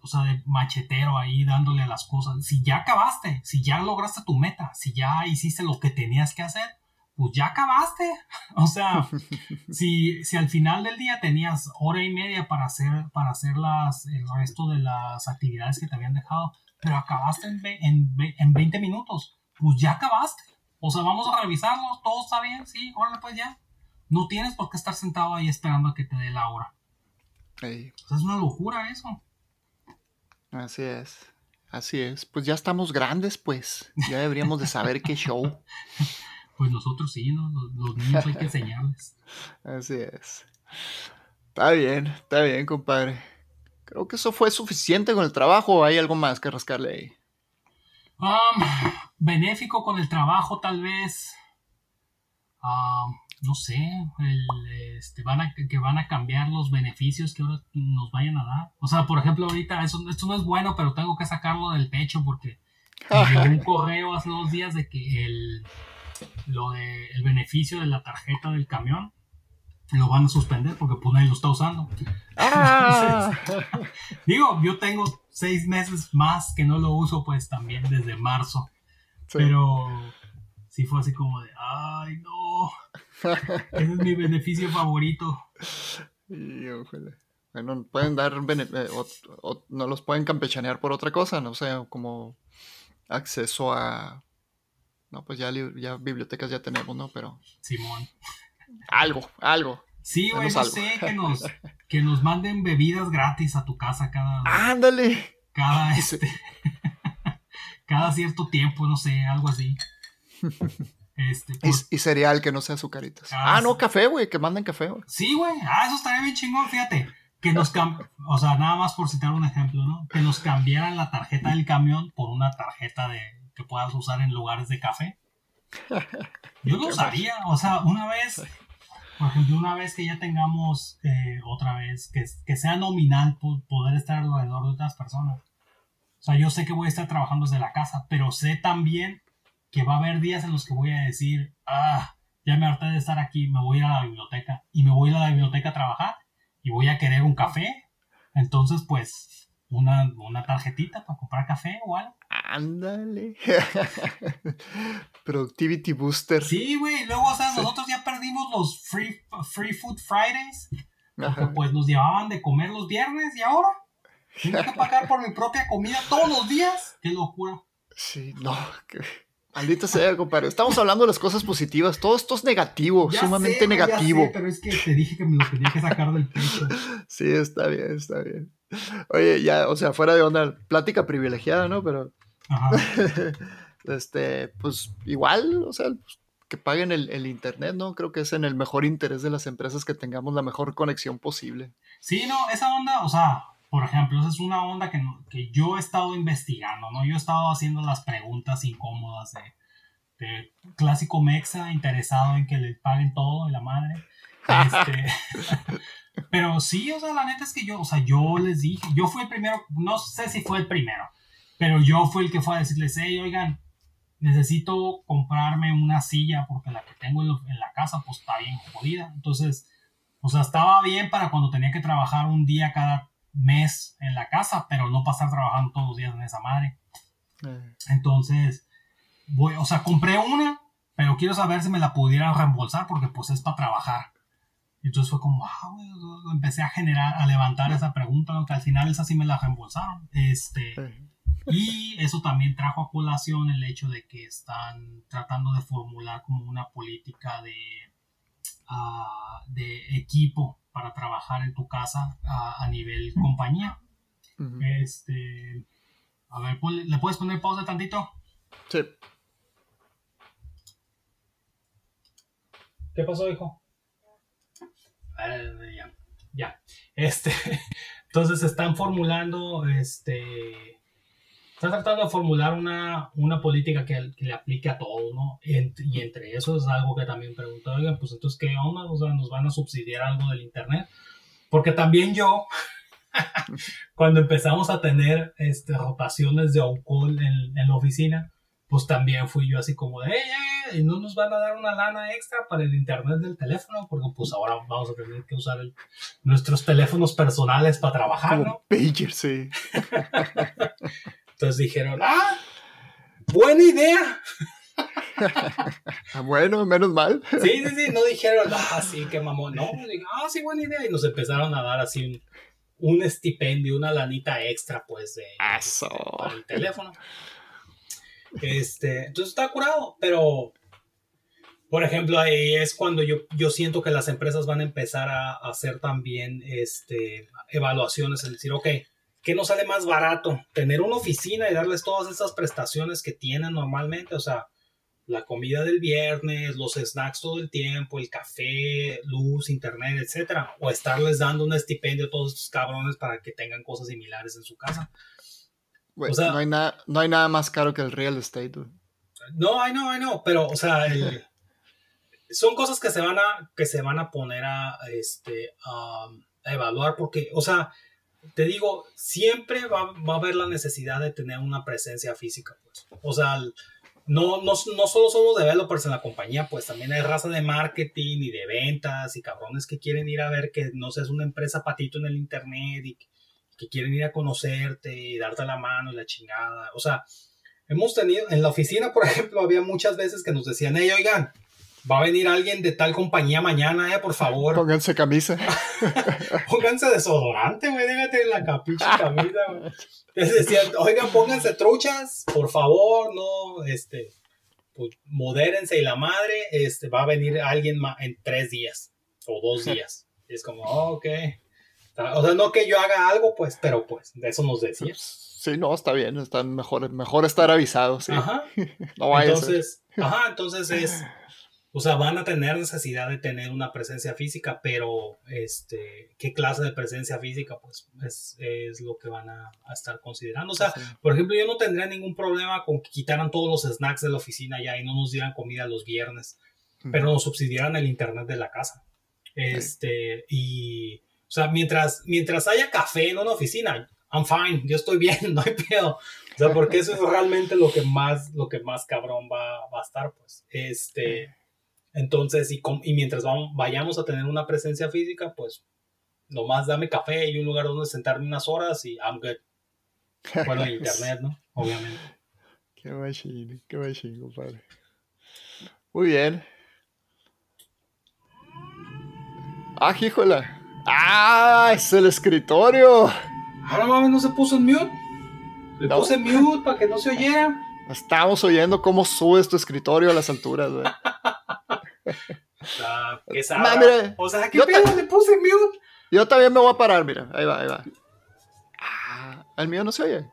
o sea, de machetero ahí dándole a las cosas. Si ya acabaste, si ya lograste tu meta, si ya hiciste lo que tenías que hacer, pues ya acabaste. O sea, si, si al final del día tenías hora y media para hacer, para hacer las, el resto de las actividades que te habían dejado, pero acabaste en, en, en 20 minutos, pues ya acabaste. O sea, vamos a revisarlo, todo está bien, sí, órale pues ya. No tienes por qué estar sentado ahí esperando a que te dé la hora. es una locura eso. Así es. Así es. Pues ya estamos grandes, pues. Ya deberíamos de saber qué show. Pues nosotros sí, ¿no? Los, niños hay que enseñarles. Así es. Está bien, está bien, compadre. Creo que eso fue suficiente con el trabajo o hay algo más que rascarle ahí. Um, benéfico con el trabajo, tal vez. Um, no sé, este, van a, que van a cambiar los beneficios que ahora nos vayan a dar. O sea, por ejemplo, ahorita eso, esto no es bueno, pero tengo que sacarlo del pecho porque llegó un correo hace dos días de que el, lo de, el beneficio de la tarjeta del camión lo van a suspender porque pues nadie lo está usando. Ah. digo, yo tengo seis meses más que no lo uso pues también desde marzo. Pero sí fue así como de, ay no, ese es mi beneficio favorito. Bueno, pueden dar, eh, no los pueden campechanear por otra cosa, no sé, como acceso a, no, pues ya, ya bibliotecas ya tenemos, ¿no? Pero... Simón. Algo, algo. Sí, güey, no sé, que nos, que nos manden bebidas gratis a tu casa cada... ¡Ándale! Cada, este, cada cierto tiempo, no sé, algo así. Este, y, cereal que no sea azucaritas. Ah, ah no, café, güey, que manden café, güey. Sí, güey. Ah, eso estaría bien chingón, fíjate. Que nos o sea, nada más por citar un ejemplo, ¿no? Que nos cambiaran la tarjeta del camión por una tarjeta de que puedas usar en lugares de café. Yo lo usaría, o sea, una vez, por ejemplo, una vez que ya tengamos eh, otra vez, que, que sea nominal poder estar alrededor de otras personas. O sea, yo sé que voy a estar trabajando desde la casa, pero sé también que va a haber días en los que voy a decir, ah, ya me harté de estar aquí, me voy a ir a la biblioteca y me voy a ir a la biblioteca a trabajar y voy a querer un café. Entonces, pues, una, una tarjetita para comprar café o algo. Ándale. Productivity Booster. Sí, güey. Luego, o sea, nosotros ya perdimos los Free, free Food Fridays. Porque, pues nos llevaban de comer los viernes y ahora tengo que pagar por mi propia comida todos los días. Qué locura. Sí, no. Maldita sea, compadre. Estamos hablando de las cosas positivas. Todo esto es negativo, sumamente negativo. pero es que te dije que me lo tenía que sacar del pecho. Sí, está bien, está bien. Oye, ya, o sea, fuera de onda, plática privilegiada, ¿no? Pero. Ajá. este, pues igual, o sea, pues, que paguen el, el, internet, ¿no? Creo que es en el mejor interés de las empresas que tengamos la mejor conexión posible. Sí, no, esa onda, o sea, por ejemplo, esa es una onda que, que yo he estado investigando, ¿no? Yo he estado haciendo las preguntas incómodas de, clásico mexa interesado en que le paguen todo de la madre. Este, pero sí, o sea, la neta es que yo, o sea, yo les dije, yo fui el primero, no sé si fue el primero, pero yo fui el que fue a decirles, hey, oigan, necesito comprarme una silla porque la que tengo en la casa pues está bien jodida. Entonces, o sea, estaba bien para cuando tenía que trabajar un día cada mes en la casa, pero no pasar trabajando todos los días en esa madre. Eh. Entonces, voy, o sea, compré una, pero quiero saber si me la pudiera reembolsar porque pues es para trabajar. Entonces fue como, ah, empecé a generar, a levantar esa pregunta, que al final esa sí me la reembolsaron. Este, y eso también trajo a colación el hecho de que están tratando de formular como una política de, ah, de equipo para trabajar en tu casa a, nivel compañía. Este. A ver, ¿le puedes poner pausa tantito? Sí. ¿Qué pasó, hijo? Ya. Ya. Este. Entonces están formulando este está tratando de formular una, una política que, le aplique a todo, ¿no? y entre eso es algo que también pregunto, oigan, pues entonces, ¿qué onda? O sea, ¿nos van a subsidiar algo del Internet? Porque también yo, cuando empezamos a tener este, rotaciones de on-call en, la oficina, pues también fui yo así como de, eh, eh, ¿y no nos van a dar una lana extra para el internet del teléfono? Porque pues ahora vamos a tener que usar nuestros teléfonos personales para trabajar, ¿no? Pager, sí. Entonces dijeron, ah, buena idea. Ah, bueno, menos mal. Sí, sí, sí, no dijeron, ah, sí, qué mamón. No, ah, sí, buena idea. Y nos empezaron a dar así un, un estipendio, una lanita extra, pues, de, para el teléfono. Este, entonces está curado, pero, por ejemplo, ahí es cuando yo, yo siento que las empresas van a empezar a, hacer también este, evaluaciones, es decir, ok, ¿qué nos sale más barato? Tener una oficina y darles todas esas prestaciones que tienen normalmente, o sea, la comida del viernes, los snacks todo el tiempo, el café, luz, internet, etcétera, o estarles dando un estipendio a todos estos cabrones para que tengan cosas similares en su casa. O sea, no, hay nada, no hay nada más caro que el real estate. No, I know, I know, pero, o sea, son cosas que se van a, que se van a poner a, este, a evaluar porque, o sea, te digo, siempre va, va, a haber la necesidad de tener una presencia física, pues. O sea, no, no, no solo somos developers en la compañía, pues también hay raza de marketing y de ventas y cabrones que quieren ir a ver que no seas una empresa patito en el internet y que quieren ir a conocerte y darte la mano y la chingada. O sea, hemos tenido, en la oficina, por ejemplo, había muchas veces que nos decían, hey, oigan, va a venir alguien de tal compañía mañana, eh, por favor. Pónganse camisa. Pónganse desodorante, güey, déjate la capicha camisa, güey. Les decían, oigan, pónganse truchas, por favor, no, este, pues, modérense y la madre, este, va a venir alguien en tres días o dos días. Y es como, oh, ok. O sea, no que yo haga algo, pues, pero pues, de eso nos decía. Sí, no, está bien, están mejor, mejor estar avisados, sí. Ajá. no vaya entonces, ajá, entonces es o sea, van a tener necesidad de tener una presencia física, pero este, ¿qué clase de presencia física? Pues es, es lo que van a, estar considerando. O sea, por ejemplo, yo no tendría ningún problema con que quitaran todos los snacks de la oficina ya y no nos dieran comida los viernes, pero nos subsidiaran el internet de la casa. Este, y, sea, mientras, mientras haya café en una oficina, I'm fine, yo estoy bien, no hay pedo. O sea, porque eso es realmente lo que más, lo que más cabrón va, va a estar, pues. Este entonces, y, y mientras vamos, vayamos a tener una presencia física, pues nomás dame café y un lugar donde sentarme unas horas y I'm good. Bueno, internet, ¿no? Obviamente. Qué machine, qué machine, compadre. Muy bien. Ah, híjola. Ah, es el escritorio. Ahora mames, no se puso en mute. Le puse mute para que no se oyera. Estamos oyendo cómo sube tu escritorio a las alturas, güey. Ah, qué o sea, ¿qué pedo le puse mute? Yo también me voy a parar, mira. Ahí va, ahí va. Ah, ¿el mío no se oye?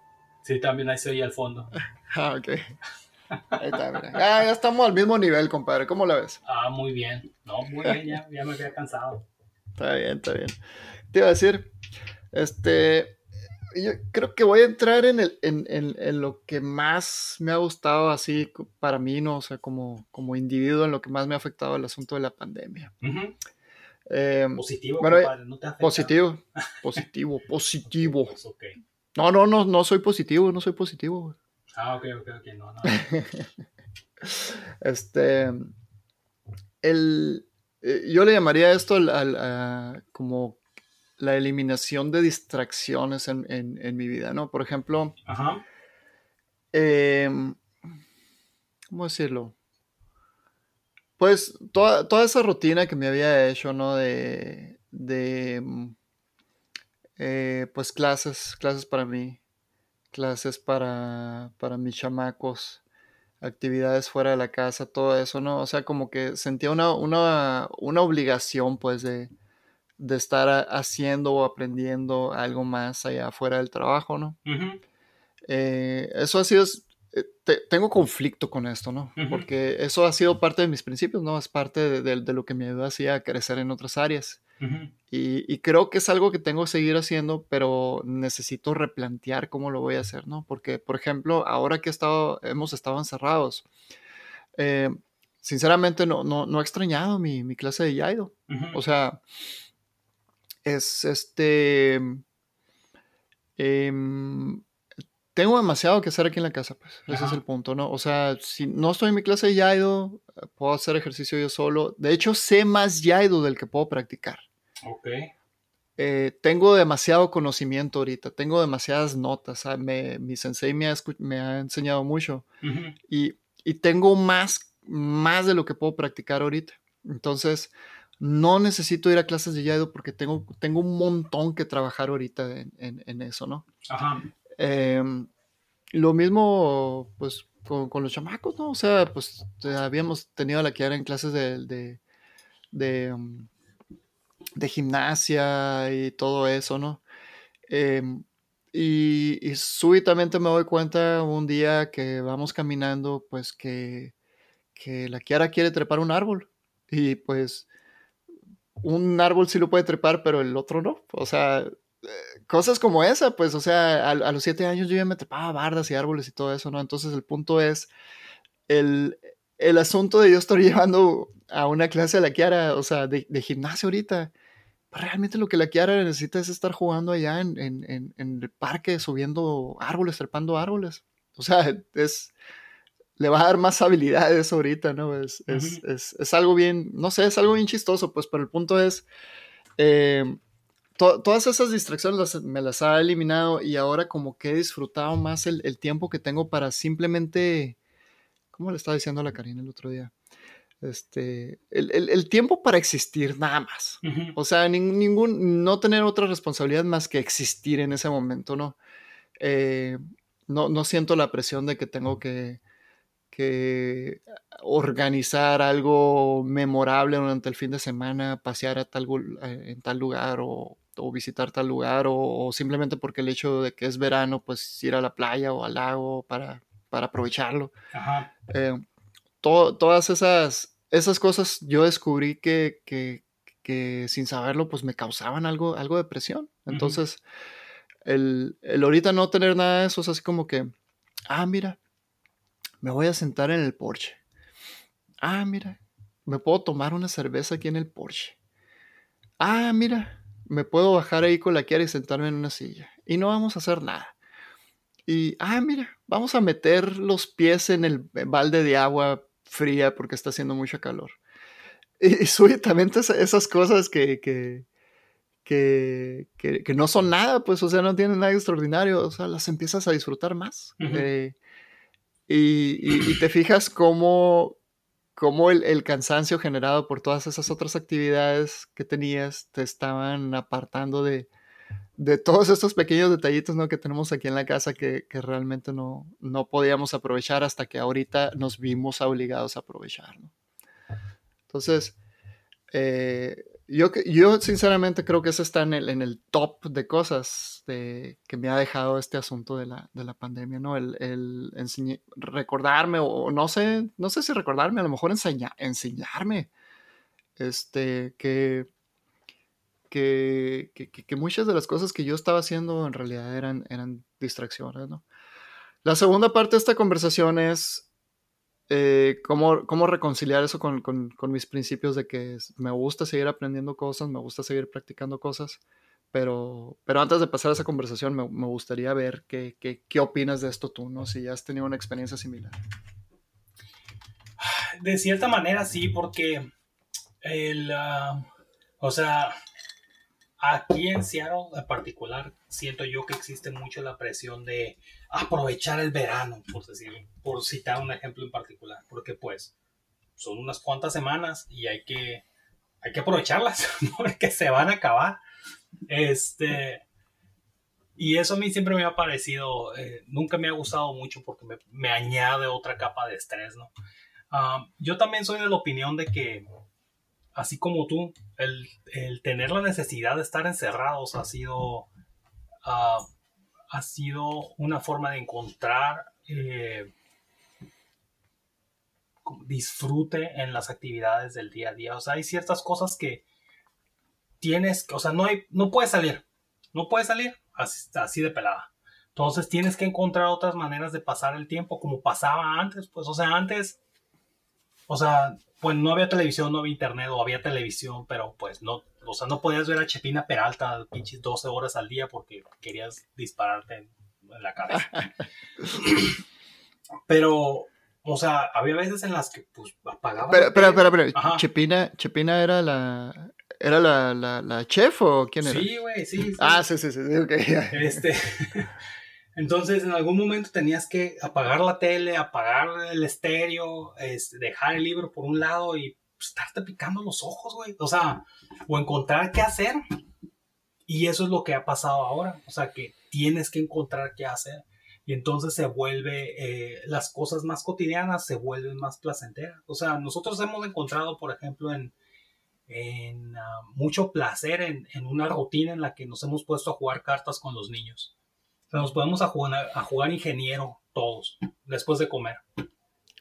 Sí, también ahí se oye al fondo. ah, ok. Ahí está, mira. Ya, ya, estamos al mismo nivel, compadre. ¿Cómo la ves? Ah, muy bien. No, muy bien, ya, ya me había cansado. Está bien, está bien. Te iba a decir, este, yo creo que voy a entrar en, el, en, en, lo que más me ha gustado así para mí, ¿no? O sea, como, como individuo, en lo que más me ha afectado el asunto de la pandemia. Em, positivo, bueno, ¿no te ha Positivo, positivo, positivo. Pues, no, no, no, no soy positivo, no soy positivo. Ah, ok, ok, ok, no, no. este, el, eh, yo le llamaría esto al, como la eliminación de distracciones en, mi vida, ¿no? Por ejemplo, em, ¿cómo decirlo? Pues toda, toda, esa rutina que me había hecho, ¿no? De, de mm, eh, pues clases, clases para mí, clases para, para mis chamacos, actividades fuera de la casa, todo eso, ¿no? O sea, como que sentía una, una, una obligación, pues, de, de estar haciendo o aprendiendo algo más allá afuera del trabajo, ¿no? Eh, eso ha sido, eh, tengo conflicto con esto, ¿no? Porque eso ha sido parte de mis principios, ¿no? Es parte de, lo que me ayudó así a crecer en otras áreas. Y, creo que es algo que tengo que seguir haciendo, pero necesito replantear cómo lo voy a hacer, ¿no? Porque, por ejemplo, ahora que he estado, hemos estado encerrados, eh, sinceramente no, no, he extrañado mi, mi clase de Yaido. O sea, es este... Em, tengo demasiado que hacer aquí en la casa, pues. Ese es el punto, ¿no? O sea, si no estoy en mi clase de Yaido, puedo hacer ejercicio yo solo. De hecho, sé más Yaido del que puedo practicar. Ok. Eh, tengo demasiado conocimiento ahorita, tengo demasiadas notas. mi sensei me ha, me ha enseñado mucho y, y, tengo más, más de lo que puedo practicar ahorita. Entonces, no necesito ir a clases de Yaido porque tengo, tengo un montón que trabajar ahorita en, en, eso, ¿no? Ajá. Em, lo mismo, pues, con, con, los chamacos, ¿no? O sea, pues, habíamos tenido la que era en clases de, de, de, um, de, gimnasia y todo eso, ¿no? Em, y, y, súbitamente me doy cuenta un día que vamos caminando, pues, que, que la Kiara quiere trepar un árbol. Y pues un árbol sí lo puede trepar, pero el otro no. O sea, eh, cosas como esa, pues, o sea, a, los siete años yo ya me trepaba bardas y árboles y todo eso, ¿no? Entonces el punto es el, el asunto de yo estar llevando a una clase a la Kiara, o sea, de, de gimnasio ahorita. Realmente lo que la Kiara necesita es estar jugando allá en, en, en, en el parque, subiendo árboles, trepando árboles. O sea, es, le va a dar más habilidades ahorita, ¿no? Es, es, es, es, algo bien, no sé, es algo bien chistoso, pues, pero el punto es, eh, todas esas distracciones me las ha eliminado y ahora como que he disfrutado más el, el tiempo que tengo para simplemente, ¿cómo le estaba diciendo a la Karina el otro día? Este, el, el, el tiempo para existir nada más. O sea, ningún, no tener otra responsabilidad más que existir en ese momento, ¿no? Eh, no, no siento la presión de que tengo que que organizar algo memorable durante el fin de semana, pasear a tal, eh, en tal lugar o, visitar tal lugar o, simplemente porque el hecho de que es verano, pues ir a la playa o al lago para, para aprovecharlo. Eh, todas esas, esas cosas yo descubrí que, que, que, sin saberlo pues me causaban algo, algo de presión. Entonces, el, el ahorita no tener nada de eso es así como que, ah, mira, me voy a sentar en el porche. Ah, mira, me puedo tomar una cerveza aquí en el porche. Ah, mira, me puedo bajar ahí con la Kiara y sentarme en una silla. Y no vamos a hacer nada. Y, ah, mira, vamos a meter los pies en el balde de agua fría porque está haciendo mucho calor. Y, súbitamente esas cosas que, que, que, que, no son nada, pues, o sea, no tienen nada extraordinario, o sea, las empiezas a disfrutar más. Y, te fijas cómo, cómo el, cansancio generado por todas esas otras actividades que tenías te estaban apartando de, de todos estos pequeños detallitos ¿no? que tenemos aquí en la casa que, que, realmente no, no podíamos aprovechar hasta que ahorita nos vimos obligados a aprovechar. Entonces, eh, yo, yo sinceramente creo que eso está en el, en el top de cosas de, que me ha dejado este asunto de la, de la pandemia, ¿no? El, el recordarme, o no sé, no sé si recordarme, a lo mejor enseñarme, este, que, que, muchas de las cosas que yo estaba haciendo en realidad eran, eran distracciones, ¿no? La segunda parte de esta conversación es eh, ¿cómo, ¿cómo, reconciliar eso con, con, con, mis principios de que me gusta seguir aprendiendo cosas, me gusta seguir practicando cosas? Pero, pero antes de pasar a esa conversación, me, me gustaría ver qué, qué, qué, opinas de esto tú, ¿no? Si ya has tenido una experiencia similar. De cierta manera, sí, porque el, uh, o sea, Aquí en Seattle en particular siento yo que existe mucho la presión de aprovechar el verano, por decir, por citar un ejemplo en particular, porque pues son unas cuantas semanas y hay que, hay que aprovecharlas porque se van a acabar. Este, y eso a mí siempre me ha parecido, eh, nunca me ha gustado mucho porque me, añade otra capa de estrés, ¿no? Ah, yo también soy de la opinión de que así como tú, el, tener la necesidad de estar encerrados ha sido, ah, ha sido una forma de encontrar eh, disfrute en las actividades del día a día. O sea, hay ciertas cosas que tienes, o sea, no, hay, no puedes salir, no puedes salir así, así de pelada. Entonces tienes que encontrar otras maneras de pasar el tiempo como pasaba antes. Pues, o sea, antes, o sea, pues no había televisión, no había internet, o había televisión, pero pues no, o no podías ver a Chepina Peralta pinches 12 horas al día porque querías dispararte en la cabeza. Pero, o sea, había veces en las que pues apagaba. Pero, pero, pero, pero, Chepina, Chepina era la, ¿Era la, la, la, chef o quién era? Sí, güey, sí, Ah, sí, sí, sí, ok. Este, entonces, en algún momento tenías que apagar la tele, apagar el estéreo, este, dejar el libro por un lado y pues, estarte picando los ojos, güey. O sea, o encontrar qué hacer. Y eso es lo que ha pasado ahora. O sea, que tienes que encontrar qué hacer. Y entonces se vuelve, eh, las cosas más cotidianas se vuelven más placenteras. O sea, nosotros hemos encontrado, por ejemplo, en, en ah, mucho placer en, una rutina en la que nos hemos puesto a jugar cartas con los niños. O sea, nos podemos a jugar, a jugar ingeniero todos, después de comer.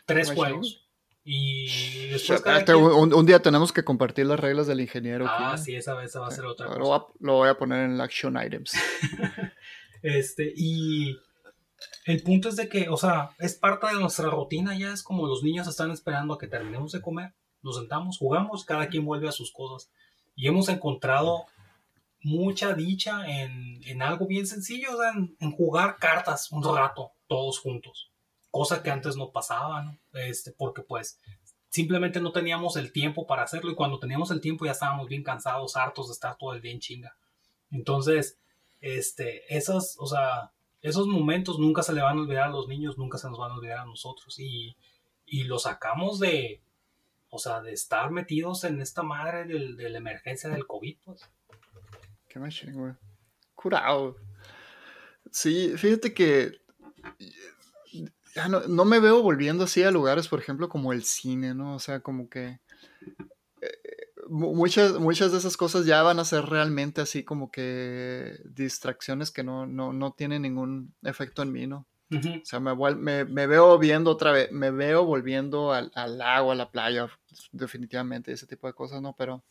Tres juegos. Y después un, día tenemos que compartir las reglas del ingeniero. Ah, sí, esa vez va a ser otra cosa. Lo, lo voy a poner en el action items. este, y el punto es de que, o sea, es parte de nuestra rutina, ya es como los niños están esperando a que terminemos de comer nos sentamos, jugamos, cada quien vuelve a sus cosas. Y hemos encontrado mucha dicha en, algo bien sencillo, en, jugar cartas un rato, todos juntos. Cosa que antes no pasaba, ¿no? Este, porque pues simplemente no teníamos el tiempo para hacerlo y cuando teníamos el tiempo ya estábamos bien cansados, hartos de estar todo el día en chinga. Entonces, este, esos, o sea, esos momentos nunca se le van a olvidar a los niños, nunca se nos van a olvidar a nosotros y, y lo sacamos de, o sea, de estar metidos en esta madre de la emergencia del COVID, pues. Qué machín, güey. Curado. Sí, fíjate que ya no, no, me veo volviendo así a lugares, por ejemplo, como el cine, ¿no? O sea, como que eh, muchas, muchas de esas cosas ya van a ser realmente así como que distracciones que no, no, no tienen ningún efecto en mí, ¿no? O sea, me, me, veo viendo otra vez, me veo volviendo al, al, lago, a la playa, definitivamente, ese tipo de cosas, ¿no? Pero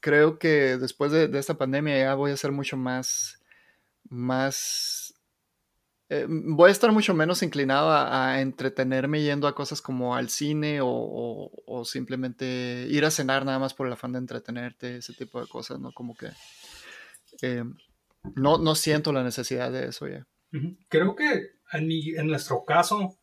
creo que después de, esta pandemia ya voy a ser mucho más, más, eh, voy a estar mucho menos inclinado a, entretenerme yendo a cosas como al cine o, o, simplemente ir a cenar nada más por el afán de entretenerte, ese tipo de cosas, ¿no? Como que eh, no, no siento la necesidad de eso ya. Creo que en, en nuestro caso,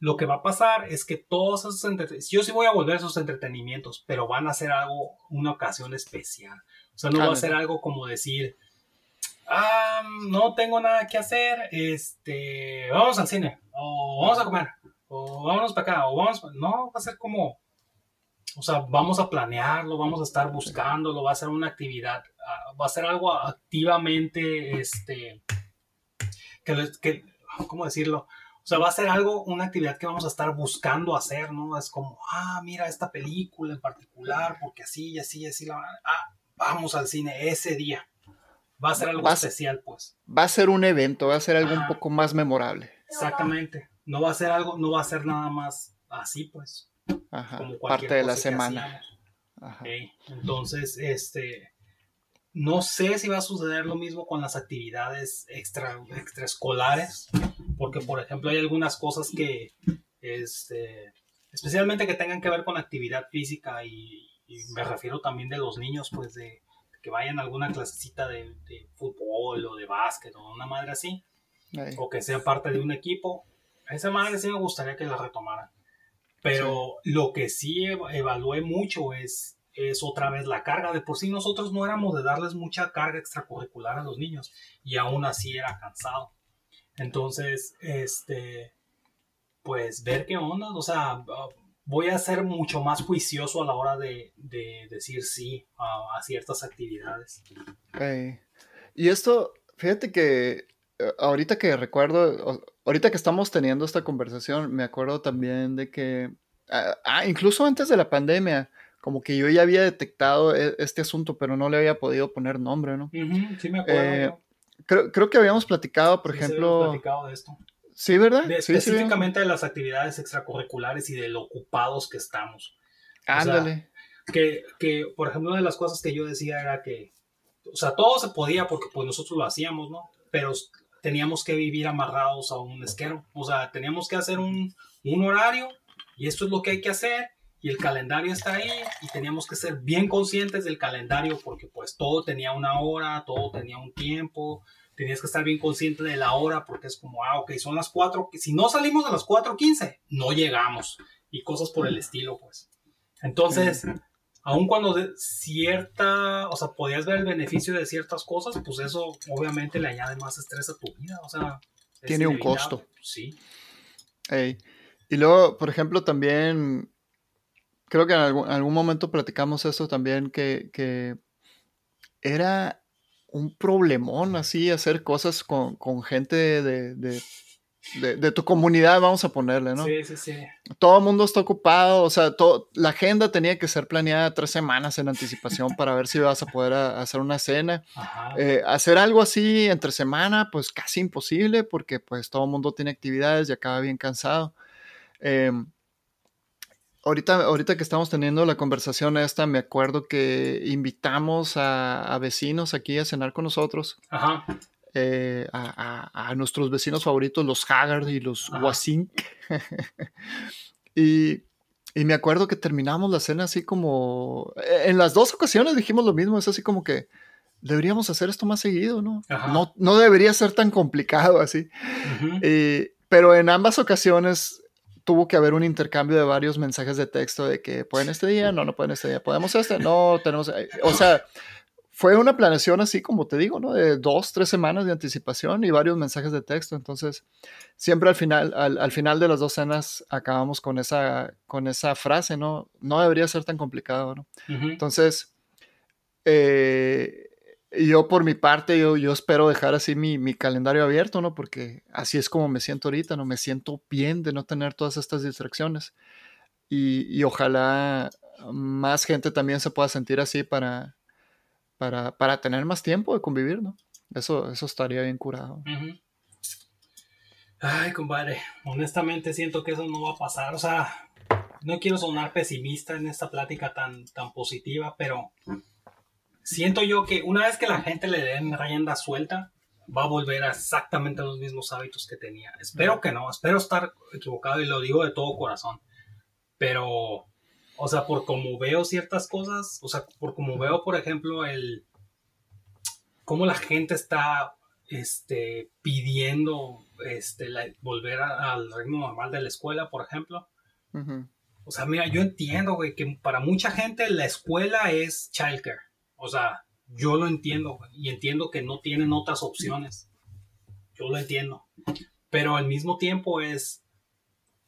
lo que va a pasar es que todos esos entretenimientos, yo sí voy a volver a esos entretenimientos, pero van a ser algo, una ocasión especial. O sea, no va a ser algo como decir, ah, no tengo nada que hacer, este, vamos al cine, o vamos a comer, o vámonos para acá, o vamos, no, va a ser como, o sea, vamos a planearlo, vamos a estar buscándolo, va a ser una actividad, ah, va a ser algo activamente, este, que, que, ¿cómo decirlo? O sea, va a ser algo, una actividad que vamos a estar buscando hacer, ¿no? Es como, ah, mira esta película en particular, porque así y así y así la... Ah, vamos al cine ese día. Va a ser algo especial, pues. Va a ser un evento, va a ser algo un poco más memorable. Exactamente. No va a ser algo, no va a ser nada más así, pues. Ajá, parte de la semana. Entonces, este, no sé si va a suceder lo mismo con las actividades extra, extraescolares, porque por ejemplo hay algunas cosas que, este, especialmente que tengan que ver con actividad física y, me refiero también de los niños, pues de, que vayan a alguna clasecita de, fútbol o de básquet o una madre así, o que sea parte de un equipo. Esa madre sí me gustaría que la retomaran. Pero lo que sí evalué mucho es, es otra vez la carga. De por sí nosotros no éramos de darles mucha carga extracurricular a los niños y aún así era cansado. Entonces, este, pues ver qué onda, o sea, voy a ser mucho más juicioso a la hora de, decir sí a, ciertas actividades. Y esto, fíjate que eh, ahorita que recuerdo, ahorita que estamos teniendo esta conversación, me acuerdo también de que, ah, ah, incluso antes de la pandemia, como que yo ya había detectado e, este asunto, pero no le había podido poner nombre, ¿no? sí, me acuerdo. Eh, creo, creo, que habíamos platicado, por ejemplo. Habíamos platicado de esto. Sí, ¿verdad? específicamente de las actividades extracurriculares y de lo ocupados que estamos. Ándale. que, que, por ejemplo, una de las cosas que yo decía era que, o sea, todo se podía porque pues nosotros lo hacíamos, ¿no? Pero teníamos que vivir amarrados a un esquero. O sea, teníamos que hacer un, horario y esto es lo que hay que hacer y el calendario está ahí y teníamos que ser bien conscientes del calendario porque pues todo tenía una hora, todo tenía un tiempo, tenías que estar bien consciente de la hora porque es como, ah, ok, son las 4, si no salimos a las 4.15, no llegamos y cosas por el estilo, pues. Entonces, aun cuando de cierta, o sea, podías ver el beneficio de ciertas cosas, pues eso obviamente le añade más estrés a tu vida, o sea. Tiene un costo. Sí. Y luego, por ejemplo, también, creo que en algún, momento platicamos eso también, que, que era un problemón así hacer cosas con, gente de, de, tu comunidad, vamos a ponerle, ¿no? Sí, sí, sí. Todo el mundo está ocupado, o sea, la agenda tenía que ser planeada tres semanas en anticipación para ver si vas a poder hacer una cena. Eh, hacer algo así entre semana, pues casi imposible porque pues todo el mundo tiene actividades y acaba bien cansado. Em, ahorita, ahorita que estamos teniendo la conversación esta, me acuerdo que invitamos a, vecinos aquí a cenar con nosotros. Ajá. Eh, a, nuestros vecinos favoritos, los Haggard y los Wasink. y, me acuerdo que terminamos la cena así como... En las dos ocasiones dijimos lo mismo, es así como que deberíamos hacer esto más seguido, ¿no? No, no debería ser tan complicado así. pero en ambas ocasiones tuvo que haber un intercambio de varios mensajes de texto de que pueden este día, no, no pueden este día, podemos este, no, tenemos, eh, o sea, fue una planeación así como te digo, ¿no? De dos, tres semanas de anticipación y varios mensajes de texto, entonces siempre al final, al, final de las dos cenas acabamos con esa, con esa frase, ¿no? No debería ser tan complicado, ¿no? Entonces, eh, yo por mi parte, yo, yo espero dejar así mi, calendario abierto, ¿no? Porque así es como me siento ahorita, ¿no? Me siento bien de no tener todas estas distracciones. Y, ojalá más gente también se pueda sentir así para, para, tener más tiempo de convivir, ¿no? Eso, eso estaría bien curado. Ay, compadre, honestamente siento que eso no va a pasar. O sea, no quiero sonar pesimista en esta plática tan, tan positiva, pero siento yo que una vez que la gente le den rienda suelta, va a volver a exactamente los mismos hábitos que tenía. Espero que no, espero estar equivocado y lo digo de todo corazón. Pero, o sea, por como veo ciertas cosas, o sea, por como veo, por ejemplo, el cómo la gente está este, pidiendo este, volver al ritmo normal de la escuela, por ejemplo. O sea, mira, yo entiendo, güey, que para mucha gente la escuela es childcare. O sea, yo lo entiendo y entiendo que no tienen otras opciones. Yo lo entiendo. Pero al mismo tiempo es,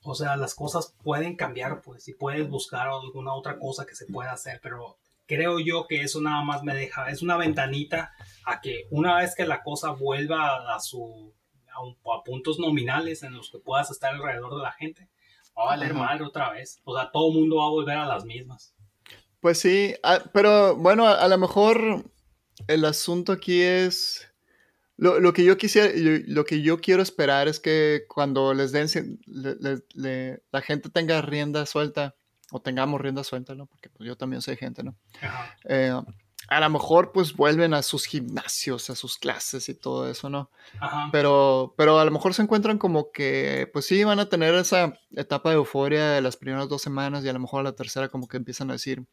o sea, las cosas pueden cambiar, pues, y puedes buscar alguna otra cosa que se pueda hacer, pero creo yo que eso nada más me deja, es una ventanita a que una vez que la cosa vuelva a su a, puntos nominales en los que puedas estar alrededor de la gente, va a valer madre otra vez. O sea, todo el mundo va a volver a las mismas. Pues sí, ah, pero bueno, a, lo mejor el asunto aquí es... Lo, que yo quisiera, lo que yo quiero esperar es que cuando les den, la gente tenga rienda suelta, o tengamos rienda suelta, ¿no? Porque pues, yo también soy gente, ¿no? Eh, a lo mejor pues vuelven a sus gimnasios, a sus clases y todo eso, ¿no? Pero, pero a lo mejor se encuentran como que, pues sí, van a tener esa etapa de euforia de las primeras dos semanas y a lo mejor a la tercera como que empiezan a decir,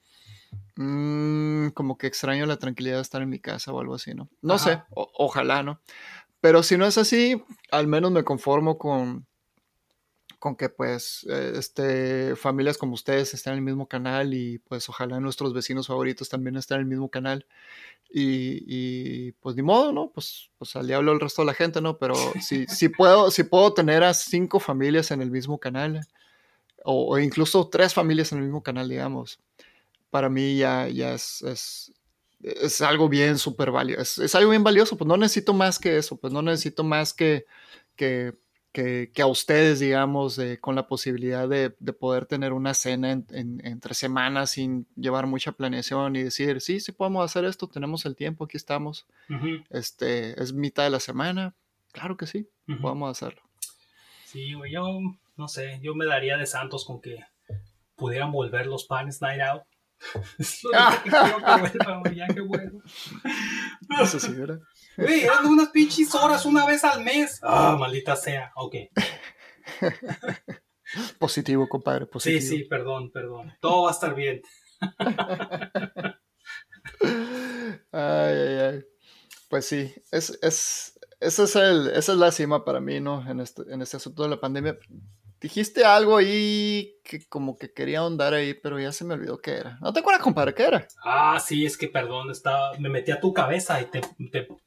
Mm, como que extraño la tranquilidad de estar en mi casa o algo así, ¿no? No sé, ojalá, ¿no? Pero si no es así, al menos me conformo con, con que pues eh, este, familias como ustedes estén en el mismo canal y pues ojalá nuestros vecinos favoritos también estén en el mismo canal. Y, pues ni modo, ¿no? Pues, pues al diablo el resto de la gente, ¿no? Pero si, si, puedo, si puedo tener a cinco familias en el mismo canal o incluso tres familias en el mismo canal, digamos para mí ya, ya es, es, algo bien súper valioso. Es, algo bien valioso, pues no necesito más que eso, pues no necesito más que, que, que, a ustedes, digamos, con la posibilidad de, de, poder tener una cena en, entre semanas sin llevar mucha planeación y decir, sí, sí podemos hacer esto, tenemos el tiempo, aquí estamos. este, es mitad de la semana, claro que sí, podemos hacerlo. Sí, yo no sé, yo me daría de santos con que pudieran volver los panes night out es lo que quiero que vuelva, ya que bueno. Eso sí, ¿verdad? Güey, eran unas pinches horas una vez al mes. Ah, maldita sea. Ok. Positivo, compadre, positivo. Sí, sí, perdón, perdón. Todo va a estar bien. ay, ay, ay. Pues sí, es, es, ese es el, esa es la cima para mí, ¿no? En este, en este asunto de la pandemia. Dijiste algo ahí que como que quería ahondar ahí, pero ya se me olvidó qué era. ¿No te acuerdas, compadre? ¿Qué era? Ah, sí, es que perdón, estaba, me metí a tu cabeza y te,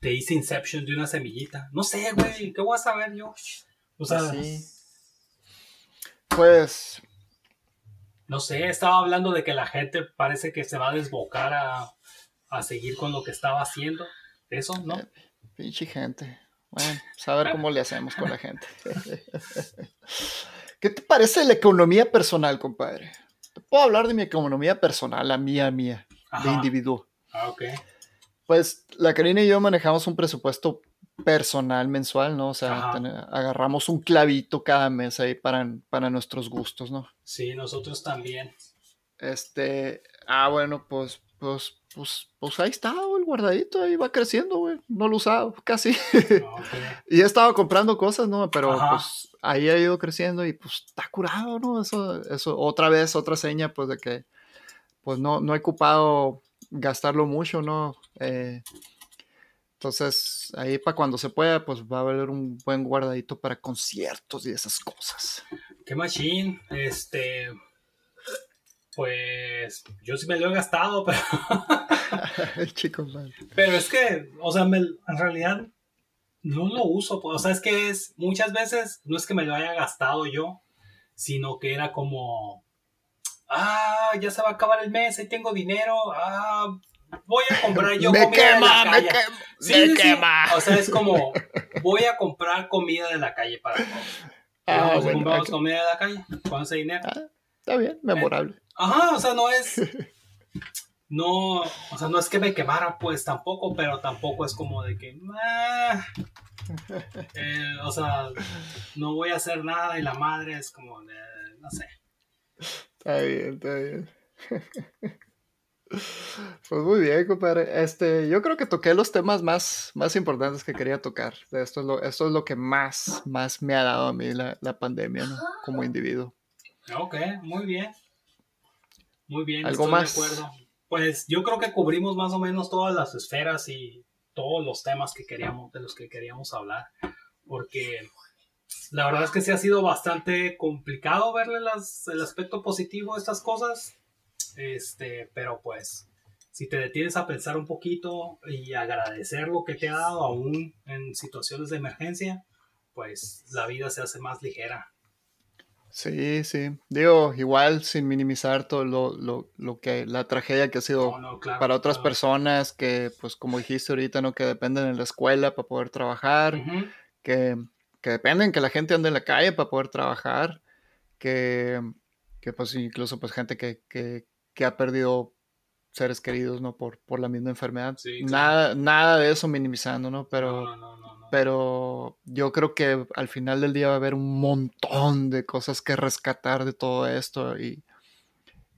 te, hice Inception de una semillita. No sé, güey, ¿qué voy a saber yo? O sea, sí. Pues. No sé, estaba hablando de que la gente parece que se va a desbocar a, a seguir con lo que estaba haciendo. Eso, ¿no? Eh, pinche gente. Bueno, saber pues cómo le hacemos con la gente. ¿Qué te parece la economía personal, compadre? Te puedo hablar de mi economía personal, la mía, mía, de individuo. Ah, ok. Pues la Karina y yo manejamos un presupuesto personal mensual, ¿no? O sea, agarramos un clavito cada mes ahí para, para nuestros gustos, ¿no? Sí, nosotros también. Este, ah, bueno, pues, pues, pues, pues ahí está, el guardadito, ahí va creciendo, güey. No lo usaba casi. Y he estado comprando cosas, ¿no? Pero pues ahí ha ido creciendo y pues está curado, ¿no? Eso, eso, otra vez, otra seña, pues de que pues no, no he ocupado gastarlo mucho, ¿no? Eh, entonces, ahí para cuando se pueda, pues va a haber un buen guardadito para conciertos y esas cosas. Qué machín, este, pues yo sí me lo he gastado, pero... Chicos, Pero es que, o sea, en realidad no lo uso, pues, o sea, es que es muchas veces no es que me lo haya gastado yo, sino que era como, ah, ya se va a acabar el mes, ahí tengo dinero, ah, voy a comprar yo me comida quema, de la calle. Me, quema, me quema. O sea, es como, voy a comprar comida de la calle para todos. Ah, bueno, compramos comida de la calle con ese dinero. Ah, está bien, memorable. Ajá, o sea, no es no, o sea, no es que me quemara, pues tampoco, pero tampoco es como de que, eh, o sea, no voy a hacer nada y la madre es como de, no sé. Está bien, está bien. Pues muy bien, compadre. Este, yo creo que toqué los temas más, más importantes que quería tocar. Esto es lo, esto es lo que más, más me ha dado a mí la, la pandemia, ¿no? Como individuo. Ok, muy bien. Muy bien, ¿Algo estoy más? de acuerdo pues yo creo que cubrimos más o menos todas las esferas y todos los temas que queríamos, de los que queríamos hablar, porque la verdad es que sí ha sido bastante complicado verle las, el aspecto positivo de estas cosas, este, pero pues si te detienes a pensar un poquito y agradecer lo que te ha dado aún en situaciones de emergencia, pues la vida se hace más ligera. Sí, sí. Digo, igual sin minimizar todo lo, que, la tragedia que ha sido para otras personas que, pues como dijiste ahorita, ¿no? Que dependen de la escuela para poder trabajar, que, que, dependen que la gente ande en la calle para poder trabajar, que, que pues incluso pues gente que, que, que ha perdido seres queridos, ¿no? Por, por la misma enfermedad. nada, nada de eso minimizando, ¿no? Pero pero yo creo que al final del día va a haber un montón de cosas que rescatar de todo esto y,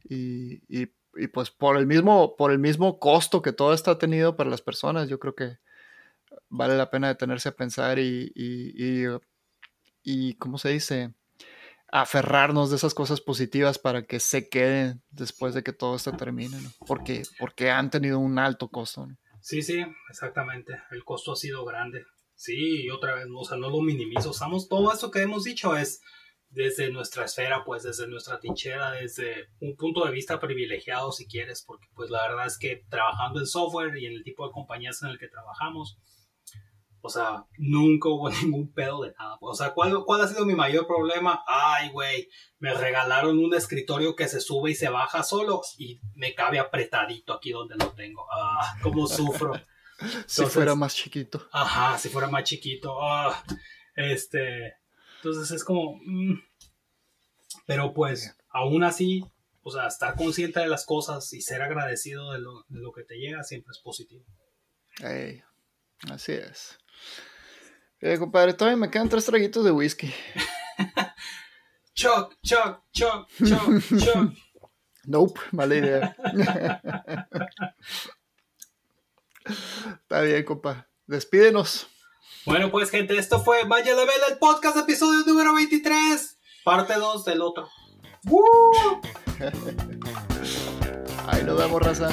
y, pues por el, mismo, por el mismo costo que todo esto ha tenido para las personas, yo creo que vale la pena detenerse a pensar y, y, y ¿cómo se dice? Aferrarnos de esas cosas positivas para que se queden después de que todo esto termine, ¿no? Porque, porque han tenido un alto costo. ¿no? Sí, sí, exactamente. El costo ha sido grande. Sí, y otra vez, o sea, no lo minimizo. Usamos todo esto que hemos dicho es desde nuestra esfera, pues desde nuestra trinchera, desde un punto de vista privilegiado, si quieres, porque pues la verdad es que trabajando en software y en el tipo de compañías en el que trabajamos, o sea, nunca hubo ningún pedo de nada. O sea, ¿cuál, cuál ha sido mi mayor problema? Ay, güey, me regalaron un escritorio que se sube y se baja solo y me cabe apretadito aquí donde lo tengo. Ah, cómo sufro si fuera más chiquito. Ajá, si fuera más chiquito. Ah, este. Entonces es como. Mm, pero pues, aún así, o sea, estar consciente de las cosas y ser agradecido de lo, que te llega siempre es positivo. así es. Eh, compadre, todavía me quedan tres traguitos de whisky. choc, choc, choc, choc, choc. Nope, mala idea. Está bien, compa. Despídenos. Bueno, pues, gente, esto fue Vaya la Vela, el podcast, episodio número 23. Parte 2 del otro. Ahí nos vemos, raza.